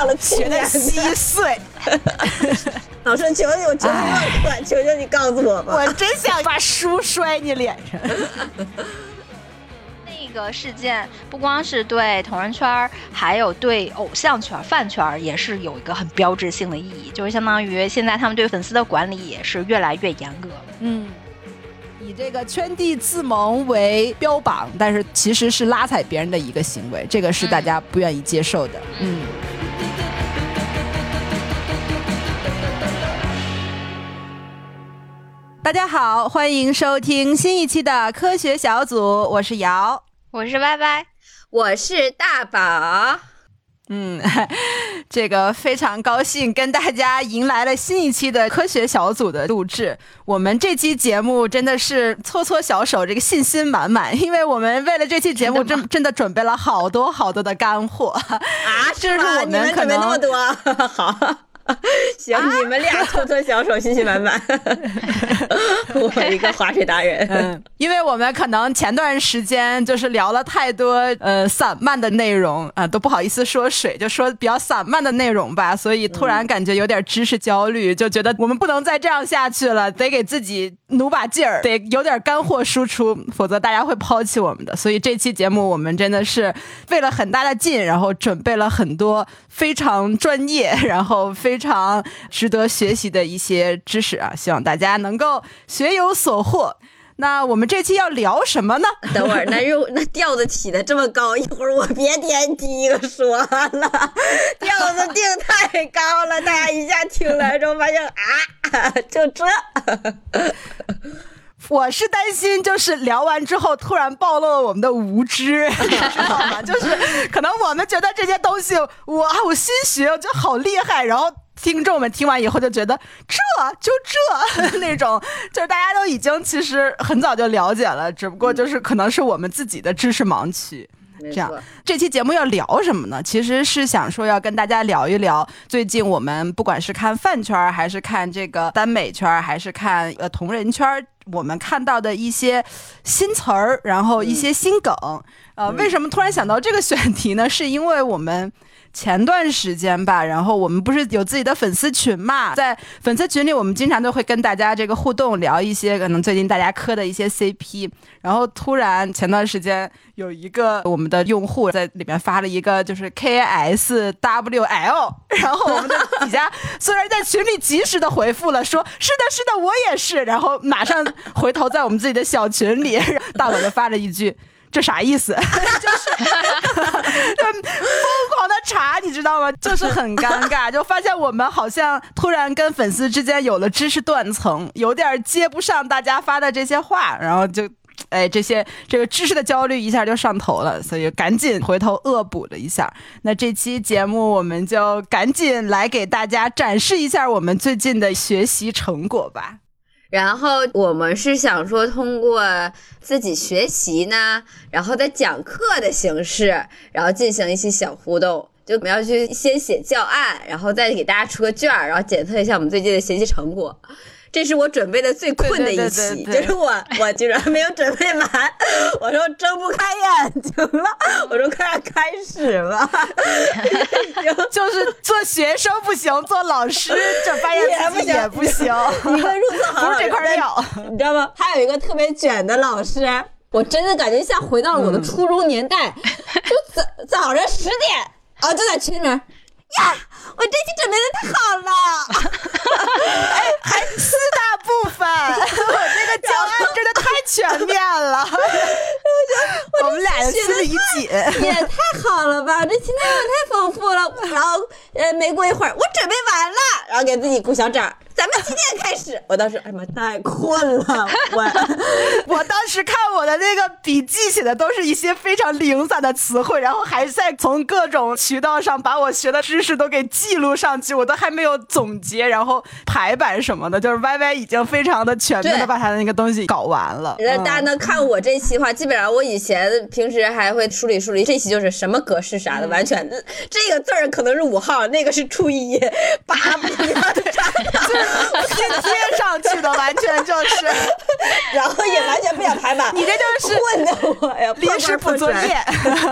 忘了学的稀碎。老师，求求我求你忘课，求求你告诉我吧。我真想把书摔你脸上。那个事件不光是对同人圈，还有对偶像圈、饭圈也是有一个很标志性的意义，就是相当于现在他们对粉丝的管理也是越来越严格。嗯，以这个圈地自萌为标榜，但是其实是拉踩别人的一个行为，这个是大家不愿意接受的。嗯。大家好，欢迎收听新一期的科学小组，我是瑶，我是歪歪，我是大宝。嗯，这个非常高兴跟大家迎来了新一期的科学小组的录制。我们这期节目真的是搓搓小手，这个信心满满，因为我们为了这期节目真真的准备了好多好多的干货啊！这是我们可能那么多 好。行，你们俩搓搓小手，信心满满。我一个划水达人。嗯，因为我们可能前段时间就是聊了太多呃散漫的内容啊，都不好意思说水，就说比较散漫的内容吧，所以突然感觉有点知识焦虑，就觉得我们不能再这样下去了，得给自己努把劲儿，得有点干货输出，否则大家会抛弃我们的。所以这期节目我们真的是费了很大的劲，然后准备了很多非常专业，然后非。非常值得学习的一些知识啊，希望大家能够学有所获。那我们这期要聊什么呢？等会儿，那又那调子起的这么高，一会儿我别点第一个说了，调子定太高了，大家一下听来之后发现啊，就这。我是担心，就是聊完之后突然暴露了我们的无知，你知道吗？就是可能我们觉得这些东西，哇我新学，我觉得好厉害，然后。听众们听完以后就觉得这就这那种，就是大家都已经其实很早就了解了，只不过就是可能是我们自己的知识盲区。这样，这期节目要聊什么呢？其实是想说要跟大家聊一聊最近我们不管是看饭圈，还是看这个耽美圈，还是看呃同人圈，我们看到的一些新词儿，然后一些新梗。呃，为什么突然想到这个选题呢？是因为我们。前段时间吧，然后我们不是有自己的粉丝群嘛，在粉丝群里，我们经常都会跟大家这个互动，聊一些可能最近大家磕的一些 CP。然后突然前段时间有一个我们的用户在里面发了一个就是 KSWL，然后我们的底下虽然在群里及时的回复了，说是的，是的，我也是，然后马上回头在我们自己的小群里，大宝就发了一句。这啥意思？就 是疯狂的查，你知道吗？就是很尴尬，就发现我们好像突然跟粉丝之间有了知识断层，有点接不上大家发的这些话，然后就，哎，这些这个知识的焦虑一下就上头了，所以赶紧回头恶补了一下。那这期节目我们就赶紧来给大家展示一下我们最近的学习成果吧。然后我们是想说，通过自己学习呢，然后在讲课的形式，然后进行一些小互动。就我们要去先写教案，然后再给大家出个卷儿，然后检测一下我们最近的学习成果。这是我准备的最困的一期，就是我我居然没有准备完，我说睁不开眼睛了，我说快要开始了，就是做学生不行，做老师这发现自己也不行，你们入错行 不是这块料，你知道吗？还有一个特别卷的老师，我真的感觉像回到了我的初中年代，就早早上十点啊，就在群里面。呀，我这期准备的太好了，哎，还四大部分，我这个教案真的太全面了，我觉得我们俩心里一紧，也太好了吧，这期内容太丰富了。然后，呃，没过一会儿，我准备完了，然后给自己鼓小掌。咱们几点开始？我当时，哎妈，太困了。我 我当时看我的那个笔记写的都是一些非常零散的词汇，然后还在从各种渠道上把我学的知识都给记录上去，我都还没有总结，然后排版什么的，就是 Y Y 已经非常的全面的把他的那个东西搞完了。那大家能看我这期的话，基本上我以前平时还会梳理梳理，这期就是什么格式啥的，完全这个字儿可能是五号，那个是初一，八不一样的。贴贴上去的，完全就是，然后也完全不想排版。你这就是混的我呀，临时补作业。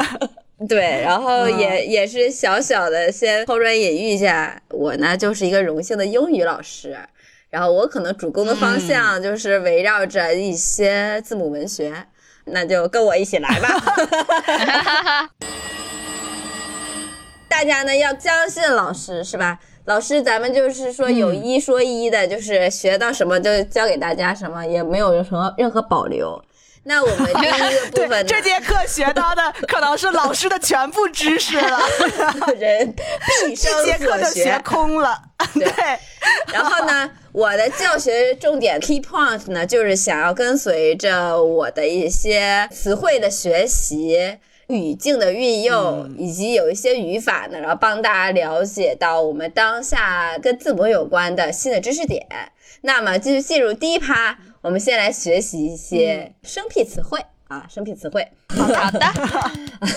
对，然后也、也是小小的先抛砖引玉一下，我呢就是一个荣幸的英语老师，然后我可能主攻的方向就是围绕着一些字母文学，那就跟我一起来吧。大家呢要相信老师是吧？老师，咱们就是说有一说一的，就是学到什么就教给大家什么，也没有什么任何保留。那我们第一个部分，呢，这节课学到的可能是老师的全部知识了，人毕生这节课所就学空了。对，然后呢，我的教学重点 key point 呢，就是想要跟随着我的一些词汇的学习、语境的运用，以及有一些语法呢，然后帮大家了解到我们当下跟字母有关的新的知识点。那么，继续进入第一趴，我们先来学习一些生僻词汇。啊，生僻词汇，好的，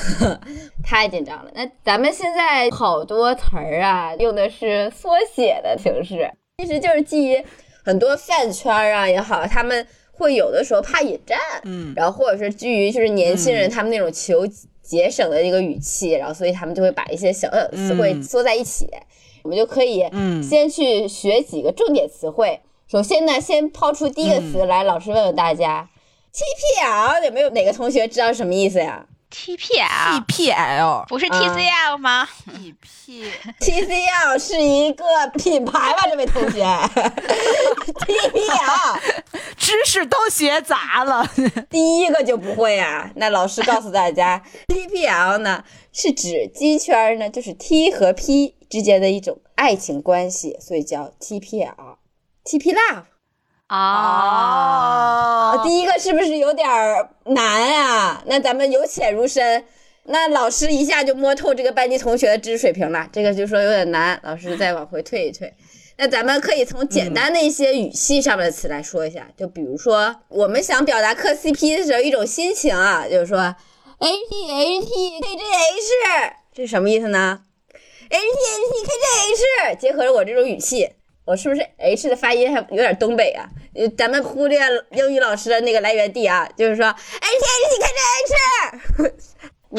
太紧张了。那咱们现在好多词儿啊，用的是缩写的形式，其实就是基于很多饭圈啊也好，他们会有的时候怕引战，嗯然后或者是基于就是年轻人他们那种求节省的一个语气，然后所以他们就会把一些小小的词汇嗯缩在一起。我们就可以嗯先去学几个重点词汇。首先呢，先抛出第一个嗯词来，老师问问大家，TPL 有没有哪个同学知道是什么意思呀？TPL TPL 不是 TCL 吗？TP TCL 是一个品牌吧，这位同学。TPL 知识都学杂了。第一个就不会啊？那老师告诉大家，TPL 呢是指鸡圈呢，就是 T 和 P 之间的一种爱情关系，所以叫 TPL。TP Love 啊，哦第一个是不是有点难啊？那咱们由浅入深，那老师一下就摸透这个班级同学的知识水平了，这个就说有点难，老师再往回退一退。那咱们可以从简单的一些语气上面的词来说一下，就比如说我们想表达磕 CP 的时候一种心情啊，就是说 H T H T K J H，这是什么意思呢？H T H T K J H，结合着我这种语气，我是不是 H 的发音还有点东北啊？呃，咱们忽略英语老师的那个来源地啊，就是说 H H T K J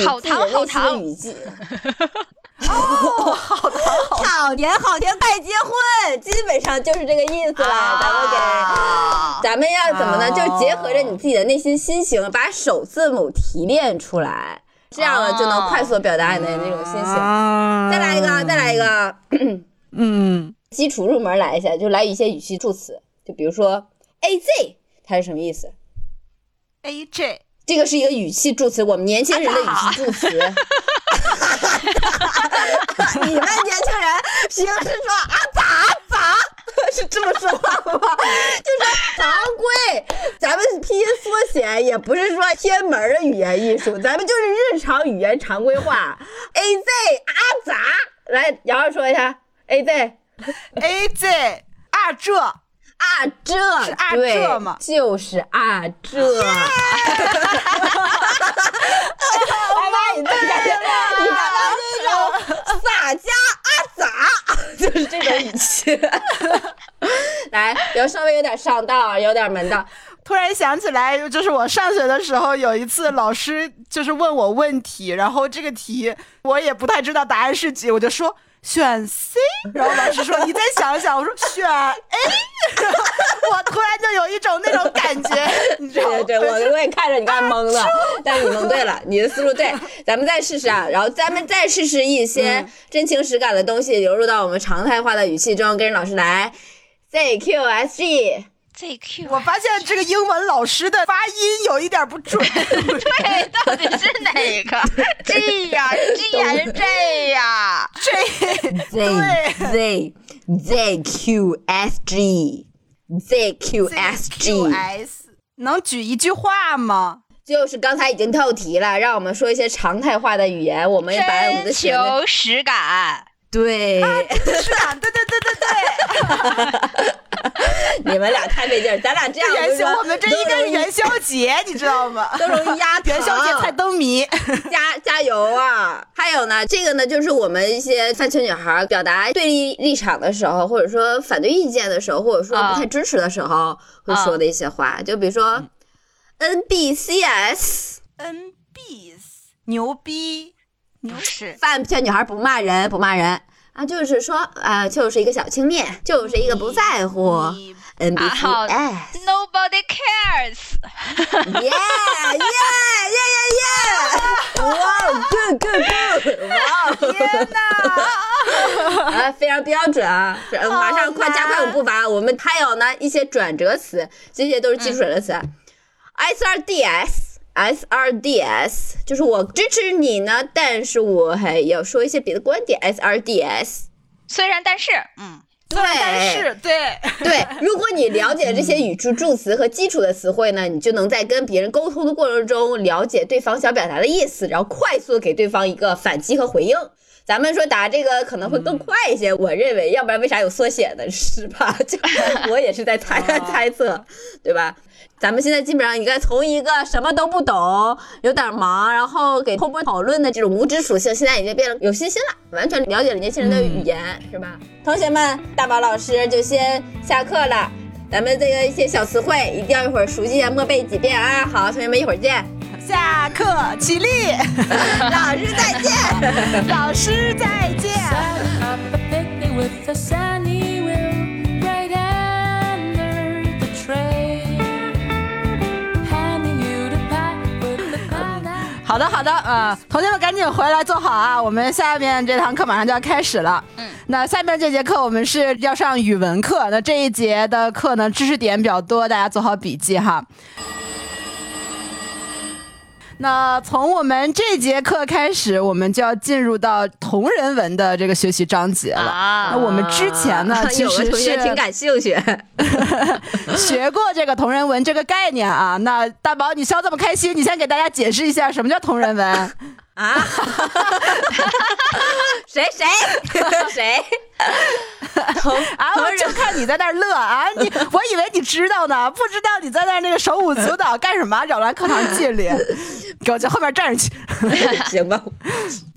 H，好糖好糖语气。哦，好糖 好甜好甜快结婚，基本上就是这个意思啦。咱们给，啊咱们要怎么呢？哦就是结合着你自己的内心心情，把首字母提炼出来，这样呢就能快速地表达你的那种心情。啊再来一个，再来一个，嗯基础入门来一下，就来一些语气助词，就比如说 A Z，它是什么意思？，AJ 这个是一个语气助词，我们年轻人的语气助词。你们年轻人平时说啊咋咋 是这么说话的吗？就说常规，咱们拼音缩写也不是说偏门的语言艺术，咱们就是日常语言常规化。A Z 啊咋？来，瑶瑶说一下 A Z A Z 啊这啊，这是啊对这吗就是啊这。来吧，你再感觉，你刚刚这种洒家啊咋，就是这种语气。来，要稍微有点上道，有点门道。突然想起来，就是我上学的时候有一次，老师就是问我问题，然后这个题我也不太知道答案是几，我就说选 C，然后老师说你再想想，我说选 A，然后我突然就有一种那种感觉，你知道吗？对对，我我也看着你刚才蒙了，但是你蒙对了，你的思路对。咱们再试试啊，然后咱们再试试一些真情实感的东西流入到我们常态化的语气中，跟着老师来 Z Q S G。ZQ，我发现这个英文老师的发音有一点不准。对，到底是哪个 G 呀？G 还是 J 呀？这 Z Z Z Q S G Z Q S G，QS 能举一句话吗？就是刚才已经透题了，让我们说一些常态化的语言，我们也把我们的真学的求实感。对，是啊，对对对对对，你们俩太费劲儿，咱俩这样元宵，我们这应该是元宵节，你知道吗？都容易压 元宵节堂猜灯谜。加加油啊！还有呢，这个呢，就是我们一些饭圈女孩表达对立立场的时候，或者说反对意见的时候，或者说不太支持的时候，会说的一些话，就比如说 NBCS，NBs 牛逼是饭圈女孩不骂人，不骂人啊，就是说啊、就是一个小轻蔑，就是一个不在乎。NBC，Nobody cares。yeah yeah yeah yeah yeah，哇，good good good，哇，天哪！啊，非常标准啊！马上快加快我们步伐，我们还有呢一些转折词，这些都是基础转折词。SRDS。就是我支持你呢，但是我还要说一些别的观点。SRDS，虽然但是，嗯，对，但是对，对，如果你了解这些语助助词和基础的词汇呢，你就能在跟别人沟通的过程中了解对方想表达的意思，然后快速地给对方一个反击和回应。咱们说答这个可能会更快一些，我认为，要不然为啥有缩写呢？是吧？就 我也是在猜猜测，对吧？咱们现在基本上应该从一个什么都不懂、有点忙，然后给后波讨论的这种无知属性，现在已经变得有信心了，完全了解了年轻人的语言，是吧？同学们，大宝老师就先下课了。咱们这个一些小词汇一定要一会儿熟悉啊，默背几遍啊。好，同学们一会儿见，下课起立，老师再见。老师再见。好的，好的，呃，同学们赶紧回来坐好啊！我们下面这堂课马上就要开始了。嗯，那下面这节课我们是要上语文课，那这一节的课呢知识点比较多，大家做好笔记哈。那从我们这节课开始，我们就要进入到同人文的这个学习章节了。啊那我们之前呢，其实是挺感兴趣，学过这个同人文这个概念啊。那大宝，你笑这么开心，你先给大家解释一下什么叫同人文。啊？谁谁谁？同 啊，我就看你在那儿乐啊！你，我以为你知道呢，不知道你在那儿那个手舞足蹈干什么？扰乱课堂纪律，给我在后面站着去，行吧？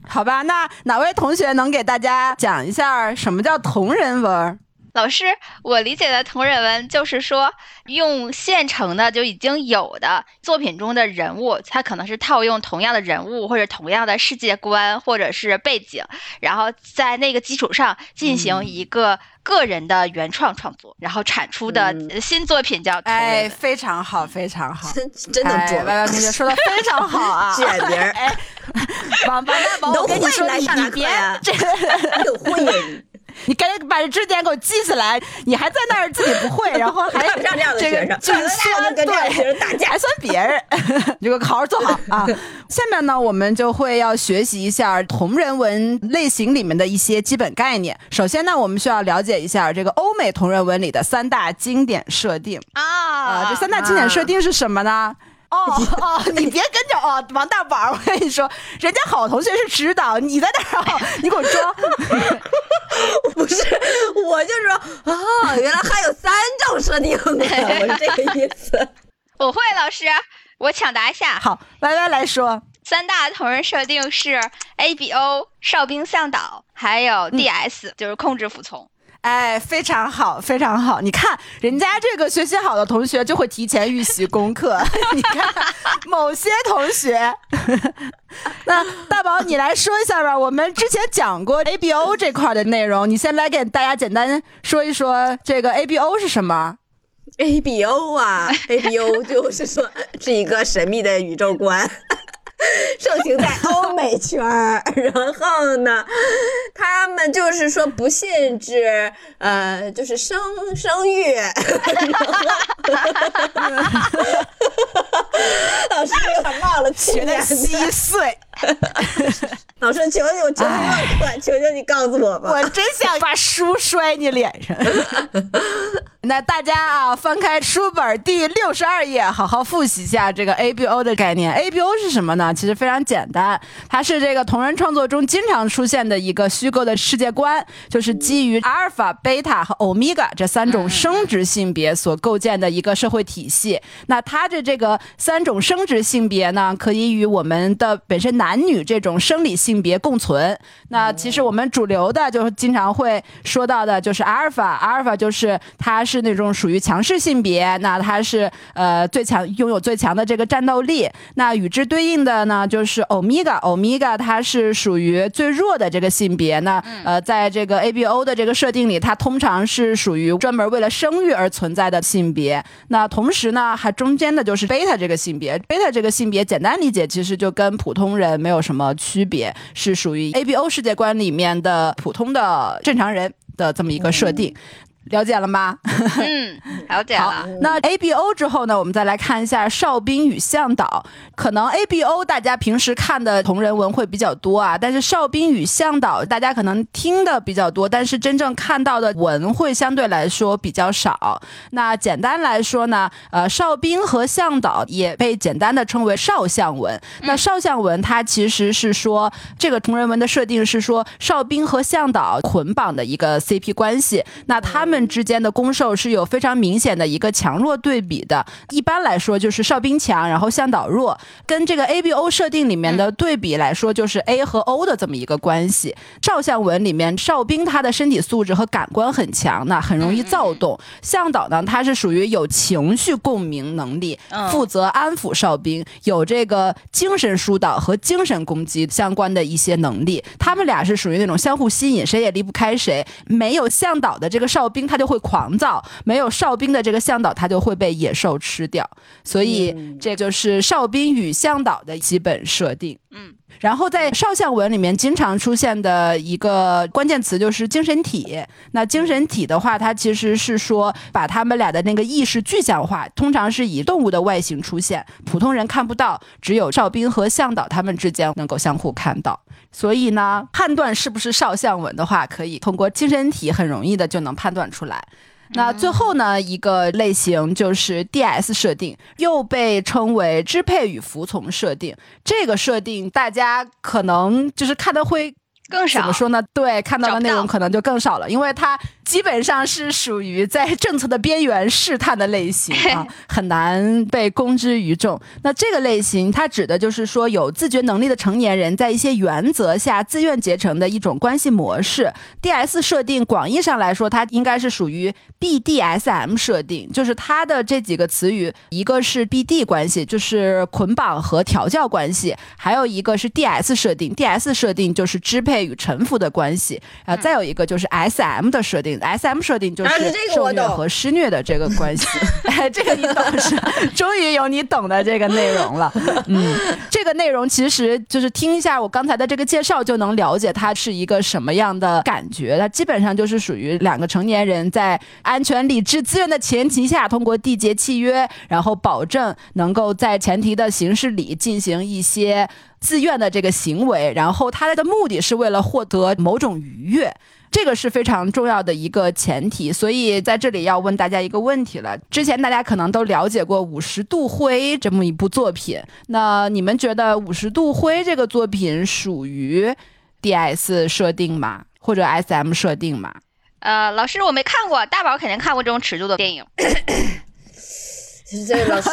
好吧？那哪位同学能给大家讲一下什么叫同人文？老师，我理解的同人文就是说，用现成的就已经有的作品中的人物，它可能是套用同样的人物或者同样的世界观或者是背景，然后在那个基础上进行一个个人的原创创作，然后产出的新作品叫同人哎，非常好，非常好。真真能歪歪同学说的非常好啊！卷名儿哎，王王大宝，都我跟你说，你你别上哪课呀这，挺会呀你。赶紧把这知识点给我记起来，你还在那儿自己不会，然后还看不上这样的这个学生就看不上酸跟这样的对学生打架还算别人，你给我好好做好啊！下面呢，我们就会要学习一下同人文类型里面的一些基本概念。首先呢，我们需要了解一下这个欧美同人文里的三大经典设定啊啊、这三大经典设定是什么呢？哦哦，你别跟着哦，王大宝，我跟你说，人家好同学是指导，你在那儿哦，你给我装。不是，我就说啊，原来还有三种设定呢，我是这个意思。我会，老师，我抢答一下。好，歪歪来说，三大同人设定是 ABO、哨兵向导，还有 DS，、就是控制服从。哎，非常好，非常好。你看，人家这个学习好的同学就会提前预习功课。你看，某些同学，那大宝你来说一下吧。我们之前讲过 ABO 这块的内容，你先来给大家简单说一说这个 ABO 是什么。ABO 啊，ABO 就是说是一个神秘的宇宙观，盛行在欧美圈儿。然后呢，他们就是说不限制，呃，就是生生育。老师有点忘了去学的年稀碎，老师，求求我求你求求你告诉我吧。我真想把书摔你脸上。那大家啊，翻开书本第六十二页，好好复习一下这个 ABO 的概念。ABO 是什么呢？其实非常简单，它是这个同人创作中经常出现的一个虚构的世界观，就是基于阿尔法、贝塔和欧米伽这三种生殖性别所构建的一个社会体系。那它的这个三种生殖性别呢，可以与我们的本身男女这种生理性别共存。那其实我们主流的就是经常会说到的，就是阿尔法，阿尔法就是它是是那种属于强势性别，那它是呃最强，拥有最强的这个战斗力。那与之对应的呢，就是欧米伽，欧米伽它是属于最弱的这个性别。那呃，在这个 ABO 的这个设定里，它通常是属于专门为了生育而存在的性别。那同时呢，还中间的就是贝塔这个性别，贝塔这个性别简单理解其实就跟普通人没有什么区别，是属于 ABO 世界观里面的普通的正常人的这么一个设定。了解了吗？嗯，了解了。，那 A B O 之后呢，我们再来看一下哨兵与向导。可能 A B O 大家平时看的同人文会比较多啊，但是哨兵与向导大家可能听的比较多，但是真正看到的文会相对来说比较少。那简单来说呢，呃，哨兵和向导也被简单的称为少向文。那少向文它其实是说这个同人文的设定是说哨兵和向导捆绑的一个 CP 关系，那他们之间的攻受是有非常明显的一个强弱对比的。一般来说就是哨兵强，然后向导弱，跟这个 ABO 设定里面的对比来说，就是 A 和 O 的这么一个关系。照相文里面，哨兵他的身体素质和感官很强，那很容易躁动；向导呢，他是属于有情绪共鸣能力，嗯负责安抚哨兵，有这个精神疏导和精神攻击相关的一些能力。他们俩是属于那种相互吸引，谁也离不开谁。没有向导的这个哨兵，他就会狂躁；没有哨兵的这个向导，他就会被野兽吃掉。所以这就是哨兵与向导的基本设定。嗯。然后在少相文里面经常出现的一个关键词就是精神体。那精神体的话，它其实是说把他们俩的那个意识具象化，通常是以动物的外形出现，普通人看不到，只有哨兵和向导他们之间能够相互看到。所以呢，判断是不是少相文的话，可以通过精神体很容易的就能判断出来。那最后呢，一个类型就是 DS 设定，又被称为支配与服从设定。这个设定大家可能就是看的会更少怎么说呢？对，看到的内容可能就更少了，因为它基本上是属于在政策的边缘试探的类型 啊，很难被公之于众。那这个类型，它指的就是说有自觉能力的成年人在一些原则下自愿结成的一种关系模式。DS 设定广义上来说，它应该是属于 BDSM 设定，就是它的这几个词语，一个是 BD 关系，就是捆绑和调教关系，还有一个是 DS 设定，DS 设定就是支配与臣服的关系，啊、再有一个就是 SM 的设定，SM 设定就是受虐和施虐的这个关系，哎，这个你懂是，终于有你懂的这个内容了，嗯，这个内容其实就是听一下我刚才的这个介绍就能了解它是一个什么样的感觉，它基本上就是属于两个成年人在安全、理智、自愿的前提下，通过缔结契约，然后保证能够在前提的形式里进行一些自愿的这个行为，然后他的目的是为了获得某种愉悦。这个是非常重要的一个前提，所以在这里要问大家一个问题了。之前大家可能都了解过《五十度灰》这么一部作品，那你们觉得《五十度灰》这个作品属于 DS 设定吗？或者 SM 设定吗？呃，老师我没看过，大宝肯定看过这种尺度的电影。就是老师，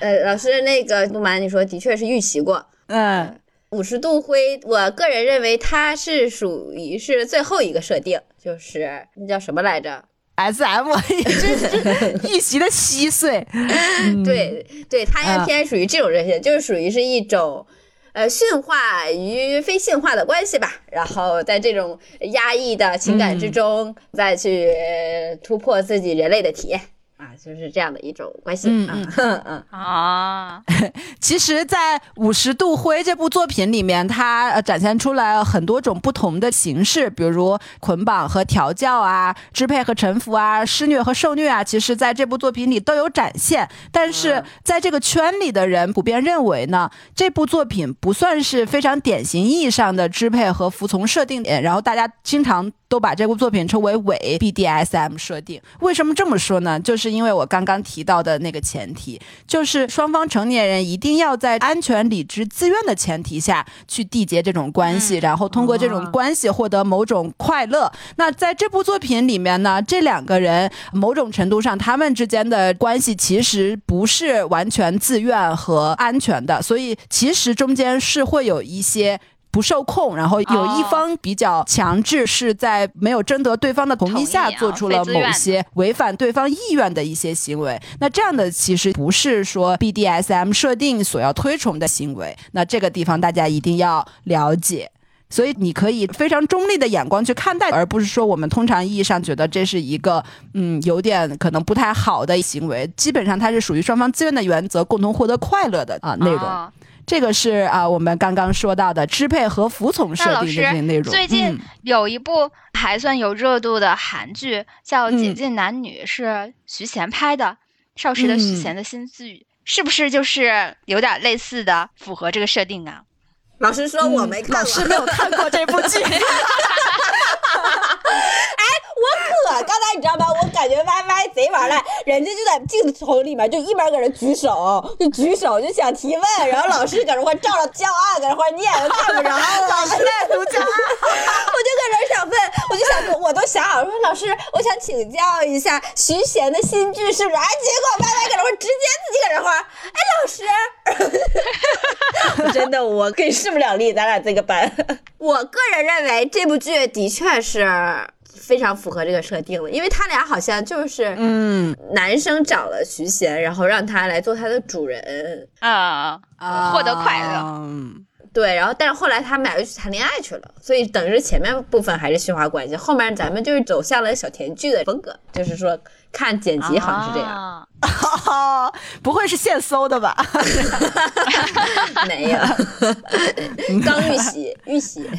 呃，老师那个不瞒你说，的确是预习过。嗯，五十度灰，我个人认为它是属于是最后一个设定，就是那叫什么来着？S M，这是一席的稀碎。对对，它应该啊偏属于这种热线，就是属于是一种。呃，驯化与非驯化的关系吧，然后在这种压抑的情感之中，再去呃突破自己人类的体验啊，就是这样的一种关系嗯啊。嗯 嗯啊，其实，在《五十度灰》这部作品里面，它呃展现出来了很多种不同的形式，比如捆绑和调教啊，支配和臣服啊，施虐和受虐啊，其实在这部作品里都有展现。但是嗯在这个圈里的人普遍认为呢，这部作品不算是非常典型意义上的支配和服从设定点，然后大家经常。都把这部作品称为伪 BDSM 设定，为什么这么说呢？就是因为我刚刚提到的那个前提，就是双方成年人一定要在安全、理智、自愿的前提下去缔结这种关系，然后通过这种关系获得某种快乐。那在这部作品里面呢，这两个人某种程度上他们之间的关系其实不是完全自愿和安全的，所以其实中间是会有一些。不受控，然后有一方比较强制，是在没有征得对方的同意下做出了某些违反对方意愿的一些行为。那这样的其实不是说 BDSM 设定所要推崇的行为。那这个地方大家一定要了解。所以你可以非常中立的眼光去看待，而不是说我们通常意义上觉得这是一个嗯有点可能不太好的行为。基本上它是属于双方自愿的原则，共同获得快乐的啊、内容。哦这个是啊、我们刚刚说到的支配和服从设定的这些内容。最近嗯有一部还算有热度的韩剧，叫《嗯解禁男女》，是徐贤拍的，少时的徐嗯贤的新剧，是不是就是有点类似的，符合这个设定啊？老师说我没看过，老师没有看过这部剧，我可刚才你知道吗？我感觉 Y Y 贼玩赖，人家就在镜头里面就一边搁那举手，就举手就想提问，然后老师搁那块照着教案搁那块念，我看不着了。老师在读教案，我就搁那想问，我就想我都想好说老师，我想请教一下徐贤的新剧是不是？哎，结果 Y Y 搁那块直接自己搁那块，哎，老师，真的我跟你势不两立，咱俩这个班。我个人认为这部剧的确是非常符合这个设定了，因为他俩好像就是，嗯。男生找了徐贤，然后让他来做他的主人，啊啊、获得快乐。嗯对，然后但是后来他们俩又去谈恋爱去了，所以等于是前面部分还是虚化关系，后面咱们就是走向了小甜剧的风格，就是说看剪辑好像是这样，啊。哦，不会是现搜的吧？没有，刚预习预习，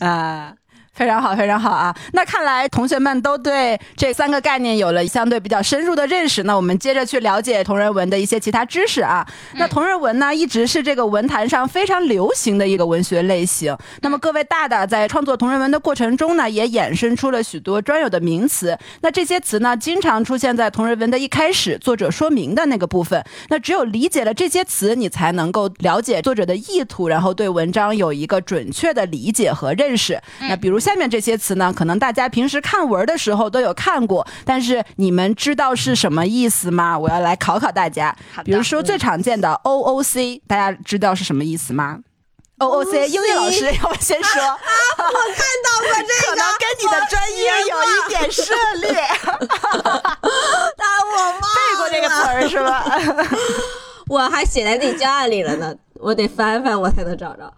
啊。非常好，非常好啊！那看来同学们都对这三个概念有了相对比较深入的认识。那我们接着去了解同人文的一些其他知识啊。那同人文呢，一直是这个文坛上非常流行的一个文学类型。那么各位大大在创作同人文的过程中呢，也衍生出了许多专有的名词。那这些词呢，经常出现在同人文的一开始作者说明的那个部分。那只有理解了这些词，你才能够了解作者的意图，然后对文章有一个准确的理解和认识。那比如下面这些词呢，可能大家平时看文的时候都有看过，但是你们知道是什么意思吗？我要来考考大家。比如说最常见的 OOC，大家知道是什么意思吗？OOC，英语老师要不先说，我看到过这个可能跟你的专业有一点涉猎，但我忘背过这个词儿是吧？我还写在自己教案里了呢，我得翻翻我才能找着。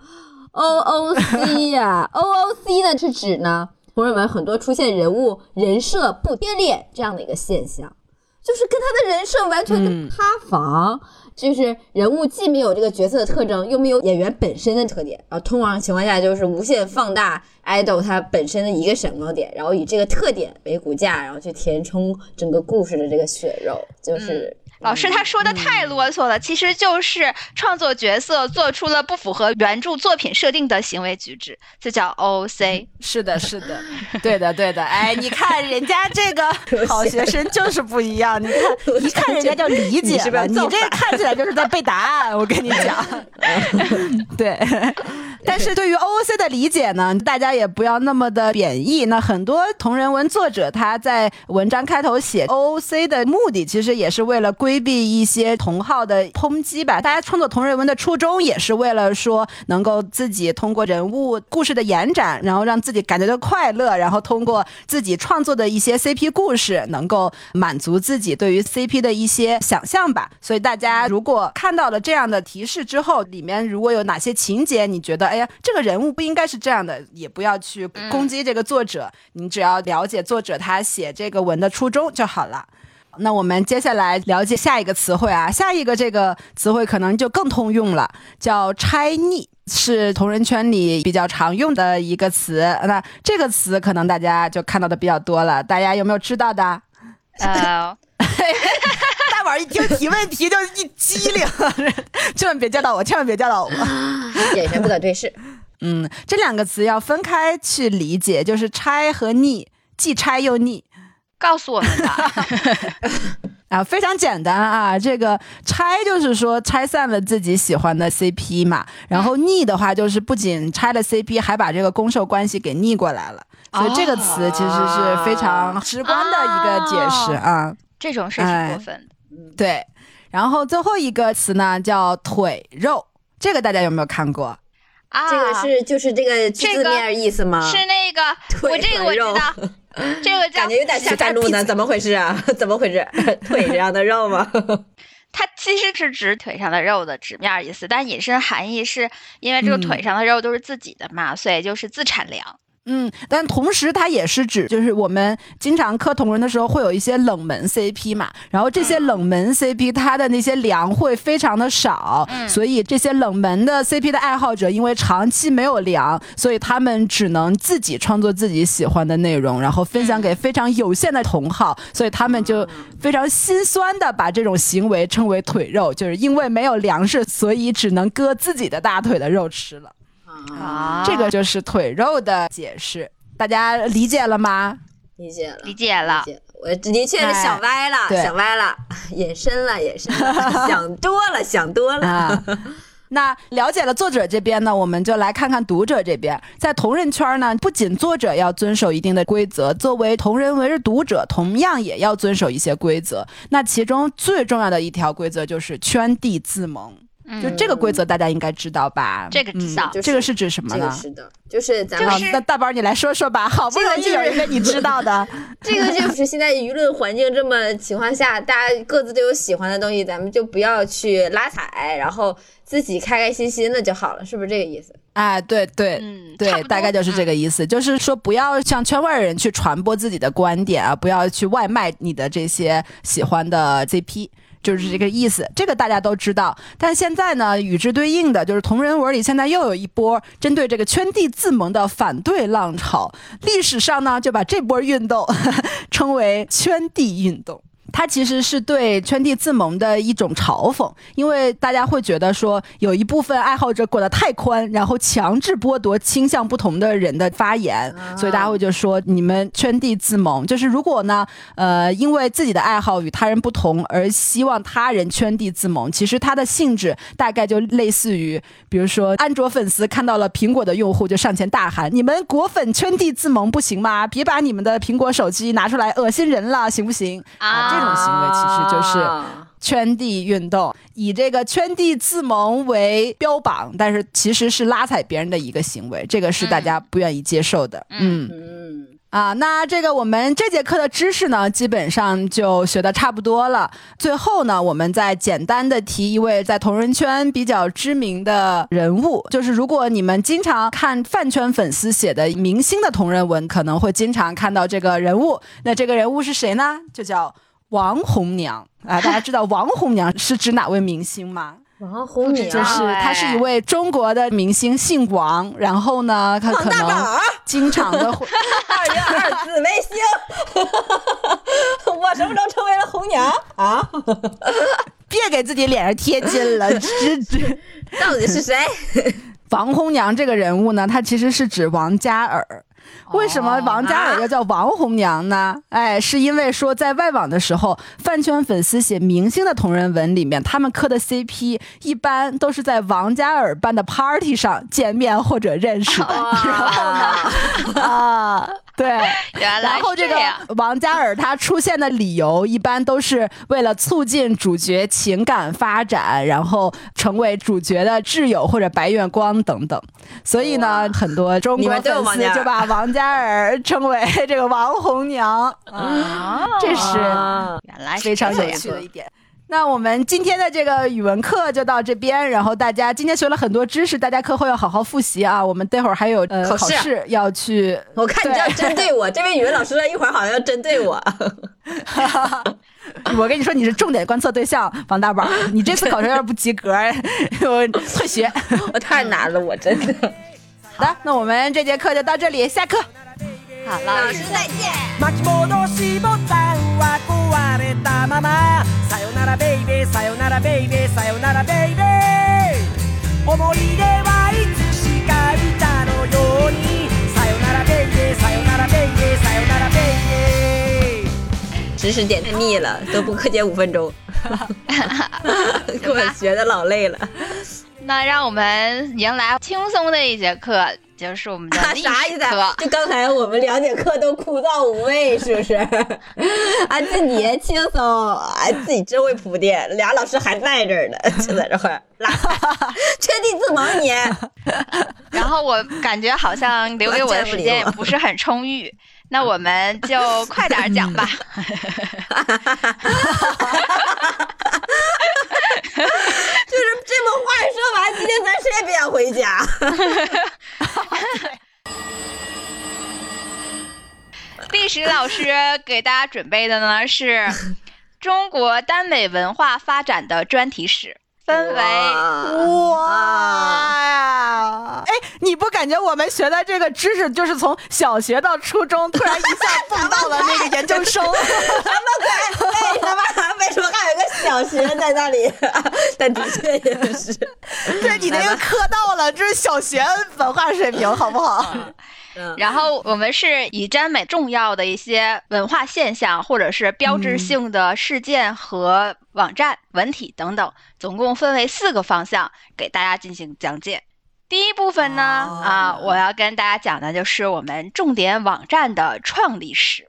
O O C 呀、o O C 呢是指呢同人文很多出现人物人设不贴脸这样的一个现象，就是跟他的人设完全的塌房。就是人物既没有这个角色的特征，又没有演员本身的特点，然后通常情况下就是无限放大 idol 它本身的一个闪光点，然后以这个特点为骨架，然后去填充整个故事的这个血肉，就是、老师他说的太啰嗦了，其实就是创作角色做出了不符合原著作品设定的行为举止，这叫 OOC。是的，是的，对的，对的。哎，你看人家这个 好学生就是不一样，你看 一看人家就理解你是不是了，你这看起来就是在背答案。我跟你讲，对。但是对于 OOC 的理解呢，大家也不要那么的贬义。那很多同人文作者他在文章开头写 OOC 的目的，其实也是为了规避一些同号的抨击吧。大家创作同人文的初衷也是为了说，能够自己通过人物故事的延展，然后让自己感觉到快乐，然后通过自己创作的一些 CP 故事，能够满足自己对于 CP 的一些想象吧。所以大家如果看到了这样的提示之后，里面如果有哪些情节，你觉得哎呀，这个人物不应该是这样的，也不要去攻击这个作者，你只要了解作者他写这个文的初衷就好了。那我们接下来了解下一个词汇啊，下一个这个词汇可能就更通用了，叫拆逆，是同人圈里比较常用的一个词。那这个词可能大家就看到的比较多了，大家有没有知道的？呃，大宝一听提问题就一激灵，千万别叫到我，千万别叫到我。眼神不可对视。嗯，这两个词要分开去理解，就是拆和逆，既拆又逆。告诉我们吧。啊，非常简单啊，这个拆就是说拆散了自己喜欢的 CP 嘛，然后逆的话就是不仅拆了 CP，还把这个攻受关系给逆过来了，所以这个词其实是非常直观的一个解释啊。这种是挺过分的。对，然后最后一个词呢叫腿肉，这个大家有没有看过？啊，这个是就是这个这个字面意思吗？是那个，腿我这个我知道，这个叫感觉有点像山路呢，怎么回事啊？怎么回事？腿上的肉吗？它其实是指腿上的肉的纸面意思，但引申含义是因为这个嗯腿上的肉都是自己的嘛，所以就是自产粮。嗯，但同时它也是指，就是我们经常磕同人的时候会有一些冷门 CP 嘛，然后这些冷门 CP 它的那些粮会非常的少，嗯。所以这些冷门的 CP 的爱好者因为长期没有粮，所以他们只能自己创作自己喜欢的内容，然后分享给非常有限的同好，所以他们就非常心酸的把这种行为称为腿肉，就是因为没有粮食，所以只能割自己的大腿的肉吃了。啊这个就是腿肉的解释，大家理解了吗？理解了，理解了。我的确是想歪了，想歪了，隐身了，隐身了，想多了，想多了。啊。那了解了作者这边呢，我们就来看看读者这边。在同人圈呢，不仅作者要遵守一定的规则，作为同人文的读者，同样也要遵守一些规则。那其中最重要的一条规则就是圈地自萌。就这个规则，大家应该知道吧？这个知道嗯就是这个是指什么这个呢？是的，就是咱们好就是那大宝你来说说吧，好不容易有一个你知道的，这个就是现在舆论环境这么情况下，大家各自都有喜欢的东西，咱们就不要去拉踩，然后自己开开心心的就好了，是不是这个意思？哎，对对，对，嗯对大概就是这个意思，就是说不要向圈外人去传播自己的观点啊，不要去外卖你的这些喜欢的 CP。就是这个意思，这个大家都知道。但现在呢，与之对应的就是同人文里现在又有一波针对这个圈地自萌的反对浪潮。历史上呢，就把这波运动 称为圈地运动。它其实是对圈地自萌的一种嘲讽，因为大家会觉得说，有一部分爱好者管得太宽，然后强制剥夺倾向不同的人的发言，所以大家会就说你们圈地自萌。就是如果呢，呃，因为自己的爱好与他人不同而希望他人圈地自萌，其实它的性质大概就类似于，比如说安卓粉丝看到了苹果的用户就上前大喊：“你们果粉圈地自萌不行吗？别把你们的苹果手机拿出来恶心人了，行不行？”啊这种行为其实就是啊圈地运动，以这个圈地自萌为标榜，但是其实是拉踩别人的一个行为，这个是大家不愿意接受的。嗯嗯，啊，那这个我们这节课的知识呢，基本上就学的差不多了。最后呢，我们再简单的提一位在同人圈比较知名的人物，就是如果你们经常看饭圈粉丝写的明星的同人文，可能会经常看到这个人物。那这个人物是谁呢？就叫王红娘啊！大家 知道王红娘是指哪位明星吗？王红娘就是道哎他是一位中国的明星，姓王，然后呢，她可能经常的会。二零二紫微星，我什么时候成为了红娘啊？别给自己脸上贴金了，这这。到底是谁？王红娘这个人物呢，她其实是指王嘉尔。为什么王嘉尔要叫王红娘呢？哎，是因为说在外网的时候，饭圈粉丝写明星的同人文里面，他们磕的 CP 一般都是在王嘉尔办的 party 上见面或者认识 的。然后呢，啊，对，原来然后这个王嘉尔他出现的理由一般都是为了促进主角情感发展，然后成为主角的挚友或者白月光等等。所以呢，很多中国粉丝就把 王嘉尔称为这个王红娘，啊，这是啊原来非常有趣的一点。那我们今天的这个语文课就到这边，然后大家今天学了很多知识，大家课后要好好复习啊。我们待会儿还有呃考试试要去，我看你这要针对我，这位语文老师一会儿好像要针对我。我跟你说，你是重点观测对象，王大宝。你这次考试要是不及格，我退学。我太难了，我真的。好的，那我们这节课就到这里，下课。好了，老师再见。巻き戻しボタンは壊れたままさよならベイベーさよならベイベーさよならベイベー思い出はいつしかいたのようにさよならベイベーさよならベイベーさよならベイベー知识点太密了，都不课间五分钟，给我学的老累了。那让我们迎来轻松的一节课， 就是我们的历啥意思史课啊？。就刚才我们两节课都枯燥无味，是不是？啊，自己轻松，啊，自己真会铺垫。俩老师还在这儿呢，就在这块儿拉踩，圈地自萌你。然后我感觉好像留给我的时间也不是很充裕，那我们就快点讲吧。就是这么话说完，今天咱谁也别想回家。历史老师给大家准备的呢是中国耽美文化发展的专题史，分为哇呀！哎，你不感觉我们学的这个知识，就是从小学到初中，突然一下蹦到了那个研究生？为什么？为什么还有一个小学在那里？但的确也是。对你那个课到了，这是小学文化水平，好不好？嗯然后我们是以耽美重要的一些文化现象，或者是标志性的事件和网站、文体等等，总共分为四个方向给大家进行讲解。第一部分呢，啊，我要跟大家讲的就是我们重点网站的创立史，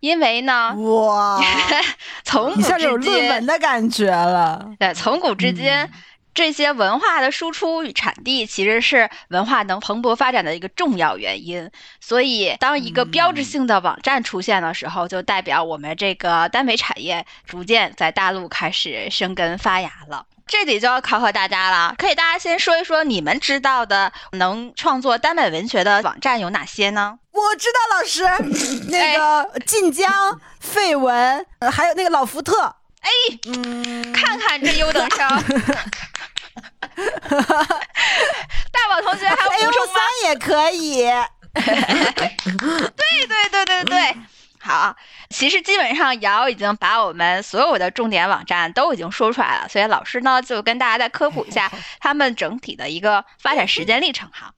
因为呢，哇，从古一下就有至今论文，的感觉了。对，从古至今。这些文化的输出与产地其实是文化能蓬勃发展的一个重要原因，所以当一个标志性的网站出现的时候，就代表我们这个耽美产业逐渐在大陆开始生根发芽了。这里就要考考大家了，可以大家先说一说你们知道的能创作耽美文学的网站有哪些呢？我知道老师，那个晋江、绯闻，呃还有那个老福特。哎，嗯，看看这优等生，大宝同学还有 A 补 O？三也可以。对对对对对，好，其实基本上瑶已经把我们所有的重点网站都已经说出来了，所以老师呢就跟大家再科普一下 他们整体的一个发展时间历程哈。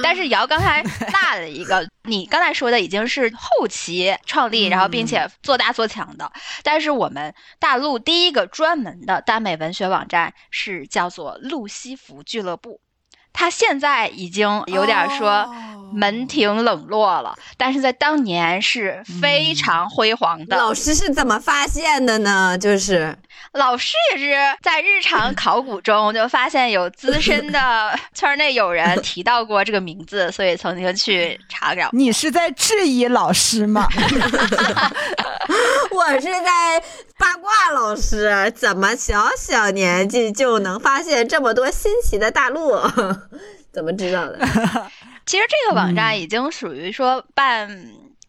但是瑶刚才 落了一个，你刚才说的已经是后期创立，然后并且做大做强的。但是我们大陆第一个专门的耽美文学网站是叫做路西服俱乐部，它现在已经有点说哦门庭冷落了，但是在当年是非常辉煌的。老师是怎么发现的呢？就是老师也是在日常 考古中就发现有资深的 圈内有人提到过这个名字，所以曾经去查找。你是在质疑老师吗？我是在八卦老师，怎么小小年纪就能发现这么多新奇的大陆？怎么知道的？其实这个网站已经属于说半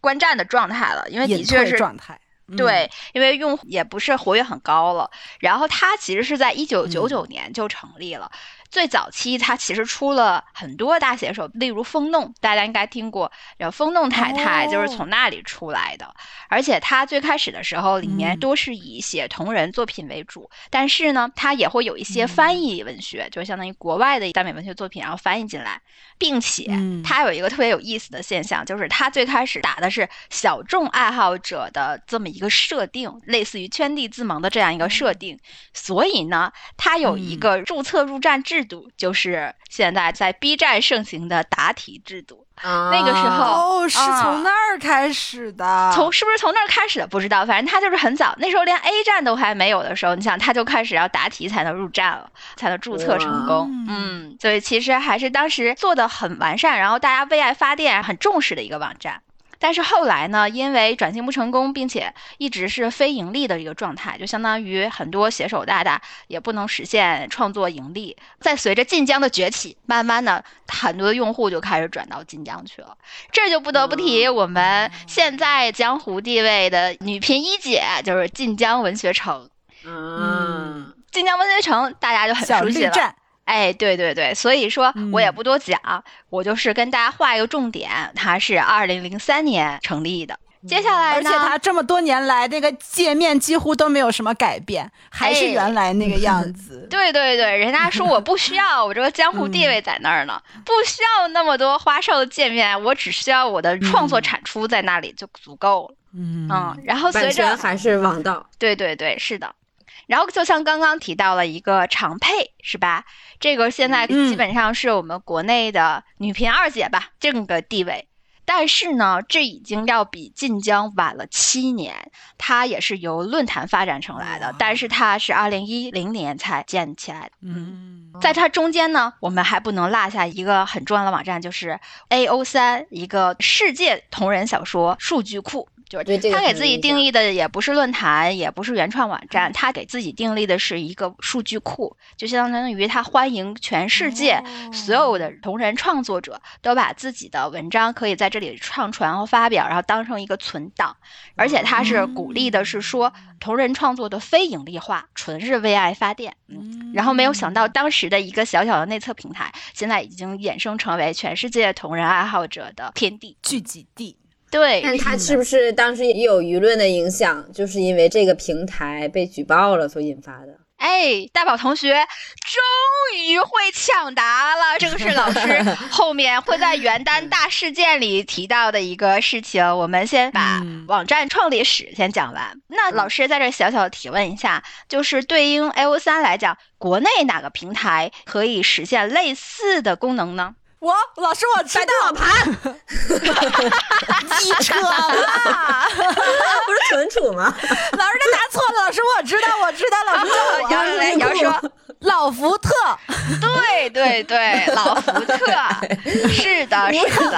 观战的状态了，因为的确是状态。嗯，对，因为用户也不是活跃很高了。然后它其实是在一九九九年就成立了。最早期它其实出了很多大写手，例如风弄，大家应该听过，然后风弄太太就是从那里出来的。而且它最开始的时候，里面嗯。多是以写同人作品为主，但是呢，它也会有一些翻译文学，就相当于国外的耽美文学作品，然后翻译进来，并且嗯。它有一个特别有意思的现象，就是它最开始打的是小众爱好者的这么一个设定，类似于圈地自萌的这样一个设定，所以呢，它有一个注册入站制度，就是现在在 B 站盛行的答题制度。那个时候哦，是啊从那儿开始的。从是不是从那儿开始的不知道，反正他就是很早，那时候连 A 站都还没有的时候，你想他就开始要答题才能入站了，才能注册成功。嗯，所以其实还是当时做的很完善，然后大家为爱发电很重视的一个网站。但是后来呢，因为转型不成功，并且一直是非盈利的一个状态，就相当于很多写手大大也不能实现创作盈利。在随着晋江的崛起，慢慢的很多的用户就开始转到晋江去了。这就不得不提我们现在江湖地位的女频一姐，就是晋江文学城。嗯，晋江文学城大家就很熟悉了。哎，对对对，所以说嗯我也不多讲，我就是跟大家画一个重点，它是二零零三年成立的。接下来而且，它这么多年来，那个界面几乎都没有什么改变，还是哎原来那个 样子。对对对，人家说我不需要，我这个江湖地位在那儿呢，不需要那么多花哨的界面，我只需要我的创作产出在那里就足够了。嗯嗯，然后随着还是王道。对对对，是的。然后就像刚刚提到了一个常配，是吧？这个现在嗯基本上是我们国内的女频二姐吧，这个地位。但是呢，这已经要比晋江晚了七年。它也是由论坛发展成来的，但是它是二零一零年才建起来的。嗯，在它中间呢，我们还不能落下一个很重要的网站，就是 A O 三，一个世界同人小说数据库。就是他给自己定义的也不是论坛，也不是原创网站，他给自己定立的是一个数据库，就相当于他欢迎全世界所有的同人创作者都把自己的文章可以在这里上传和发表，然后当成一个存档，而且他是鼓励的是说同人创作的非盈利化，纯是为爱发电。嗯，然后没有想到当时的一个小小的内测平台，现在已经衍生成为全世界同人爱好者的天地。聚集地。对，但他是不是当时也有舆论的影响？就是因为这个平台被举报了所引发的。哎，大宝同学终于会抢答了，这个是老师 后面会在元旦大事件里提到的一个事情。我们先把嗯网站创立史先讲完。那老师在这小小提问一下，就是对应 A O 三来讲，国内哪个平台可以实现类似的功能呢？我老师我知道。网盘。机车。吧，不是存储吗？老师他答错了，老师我知道我知道，老师叫我姚来姚说，老福特，对对对，老福特，是的，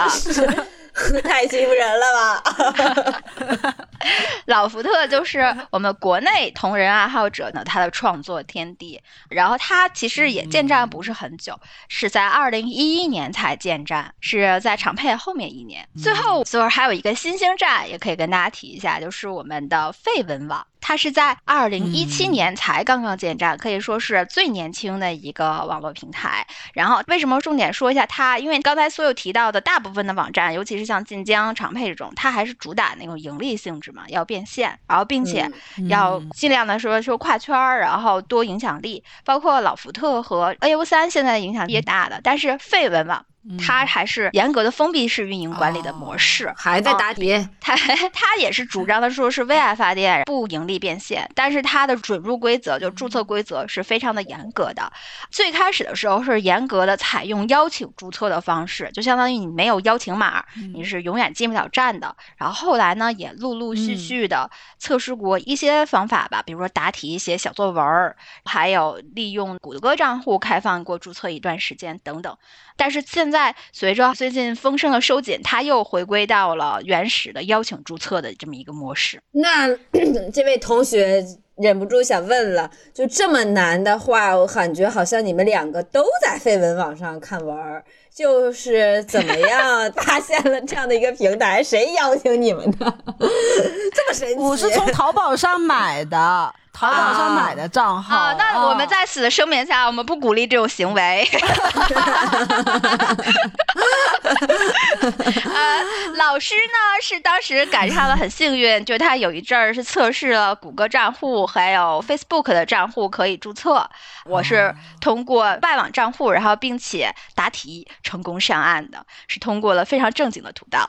是的。太欺负人了吧！老福特就是我们国内同人爱好者呢，他的创作天地。然后他其实也建站不是很久，是在二零一一年才建站，是在长配后面一年。最后，最后还有一个新兴站，也可以跟大家提一下，就是我们的废文网。它是在二零一七年才刚刚建站，可以说是最年轻的一个网络平台。然后为什么重点说一下它？因为刚才所有提到的大部分的网站，尤其是像晋江、长配这种，它还是主打那种盈利性质嘛，要变现，然后并且要尽量的说说跨圈儿，然后多影响力。包括老福特和 A O 三现在的影响力也大的，但是废文网。它还是严格的封闭式运营管理的模式，还在答题，它它也是主张的说是为爱发电，不盈利变现，但是它的准入规则就注册规则是非常的严格的。最开始的时候是严格的采用邀请注册的方式，就相当于你没有邀请码，你是永远进不了站的。然后后来呢，也陆陆续续的测试过一些方法吧，比如说答题写小作文儿，还有利用谷歌账户开放过注册一段时间等等。但是现在随着最近风声的收紧，它又回归到了原始的邀请注册的这么一个模式。那 这位同学忍不住想问了，就这么难的话，我感觉好像你们两个都在绯闻网上看文儿，就是怎么样 发现了这样的一个平台？谁邀请你们的？这么神奇？我是从淘宝上买的，淘宝上买的账号。啊，那我们哦在此声明一下，我们不鼓励这种行为。呃，老师呢是当时赶上了很幸运，就他有一阵儿是测试了谷歌账户还有 Facebook 的账户可以注册，我是通过外网账户，然后并且答题成功上岸的，是通过了非常正经的途道。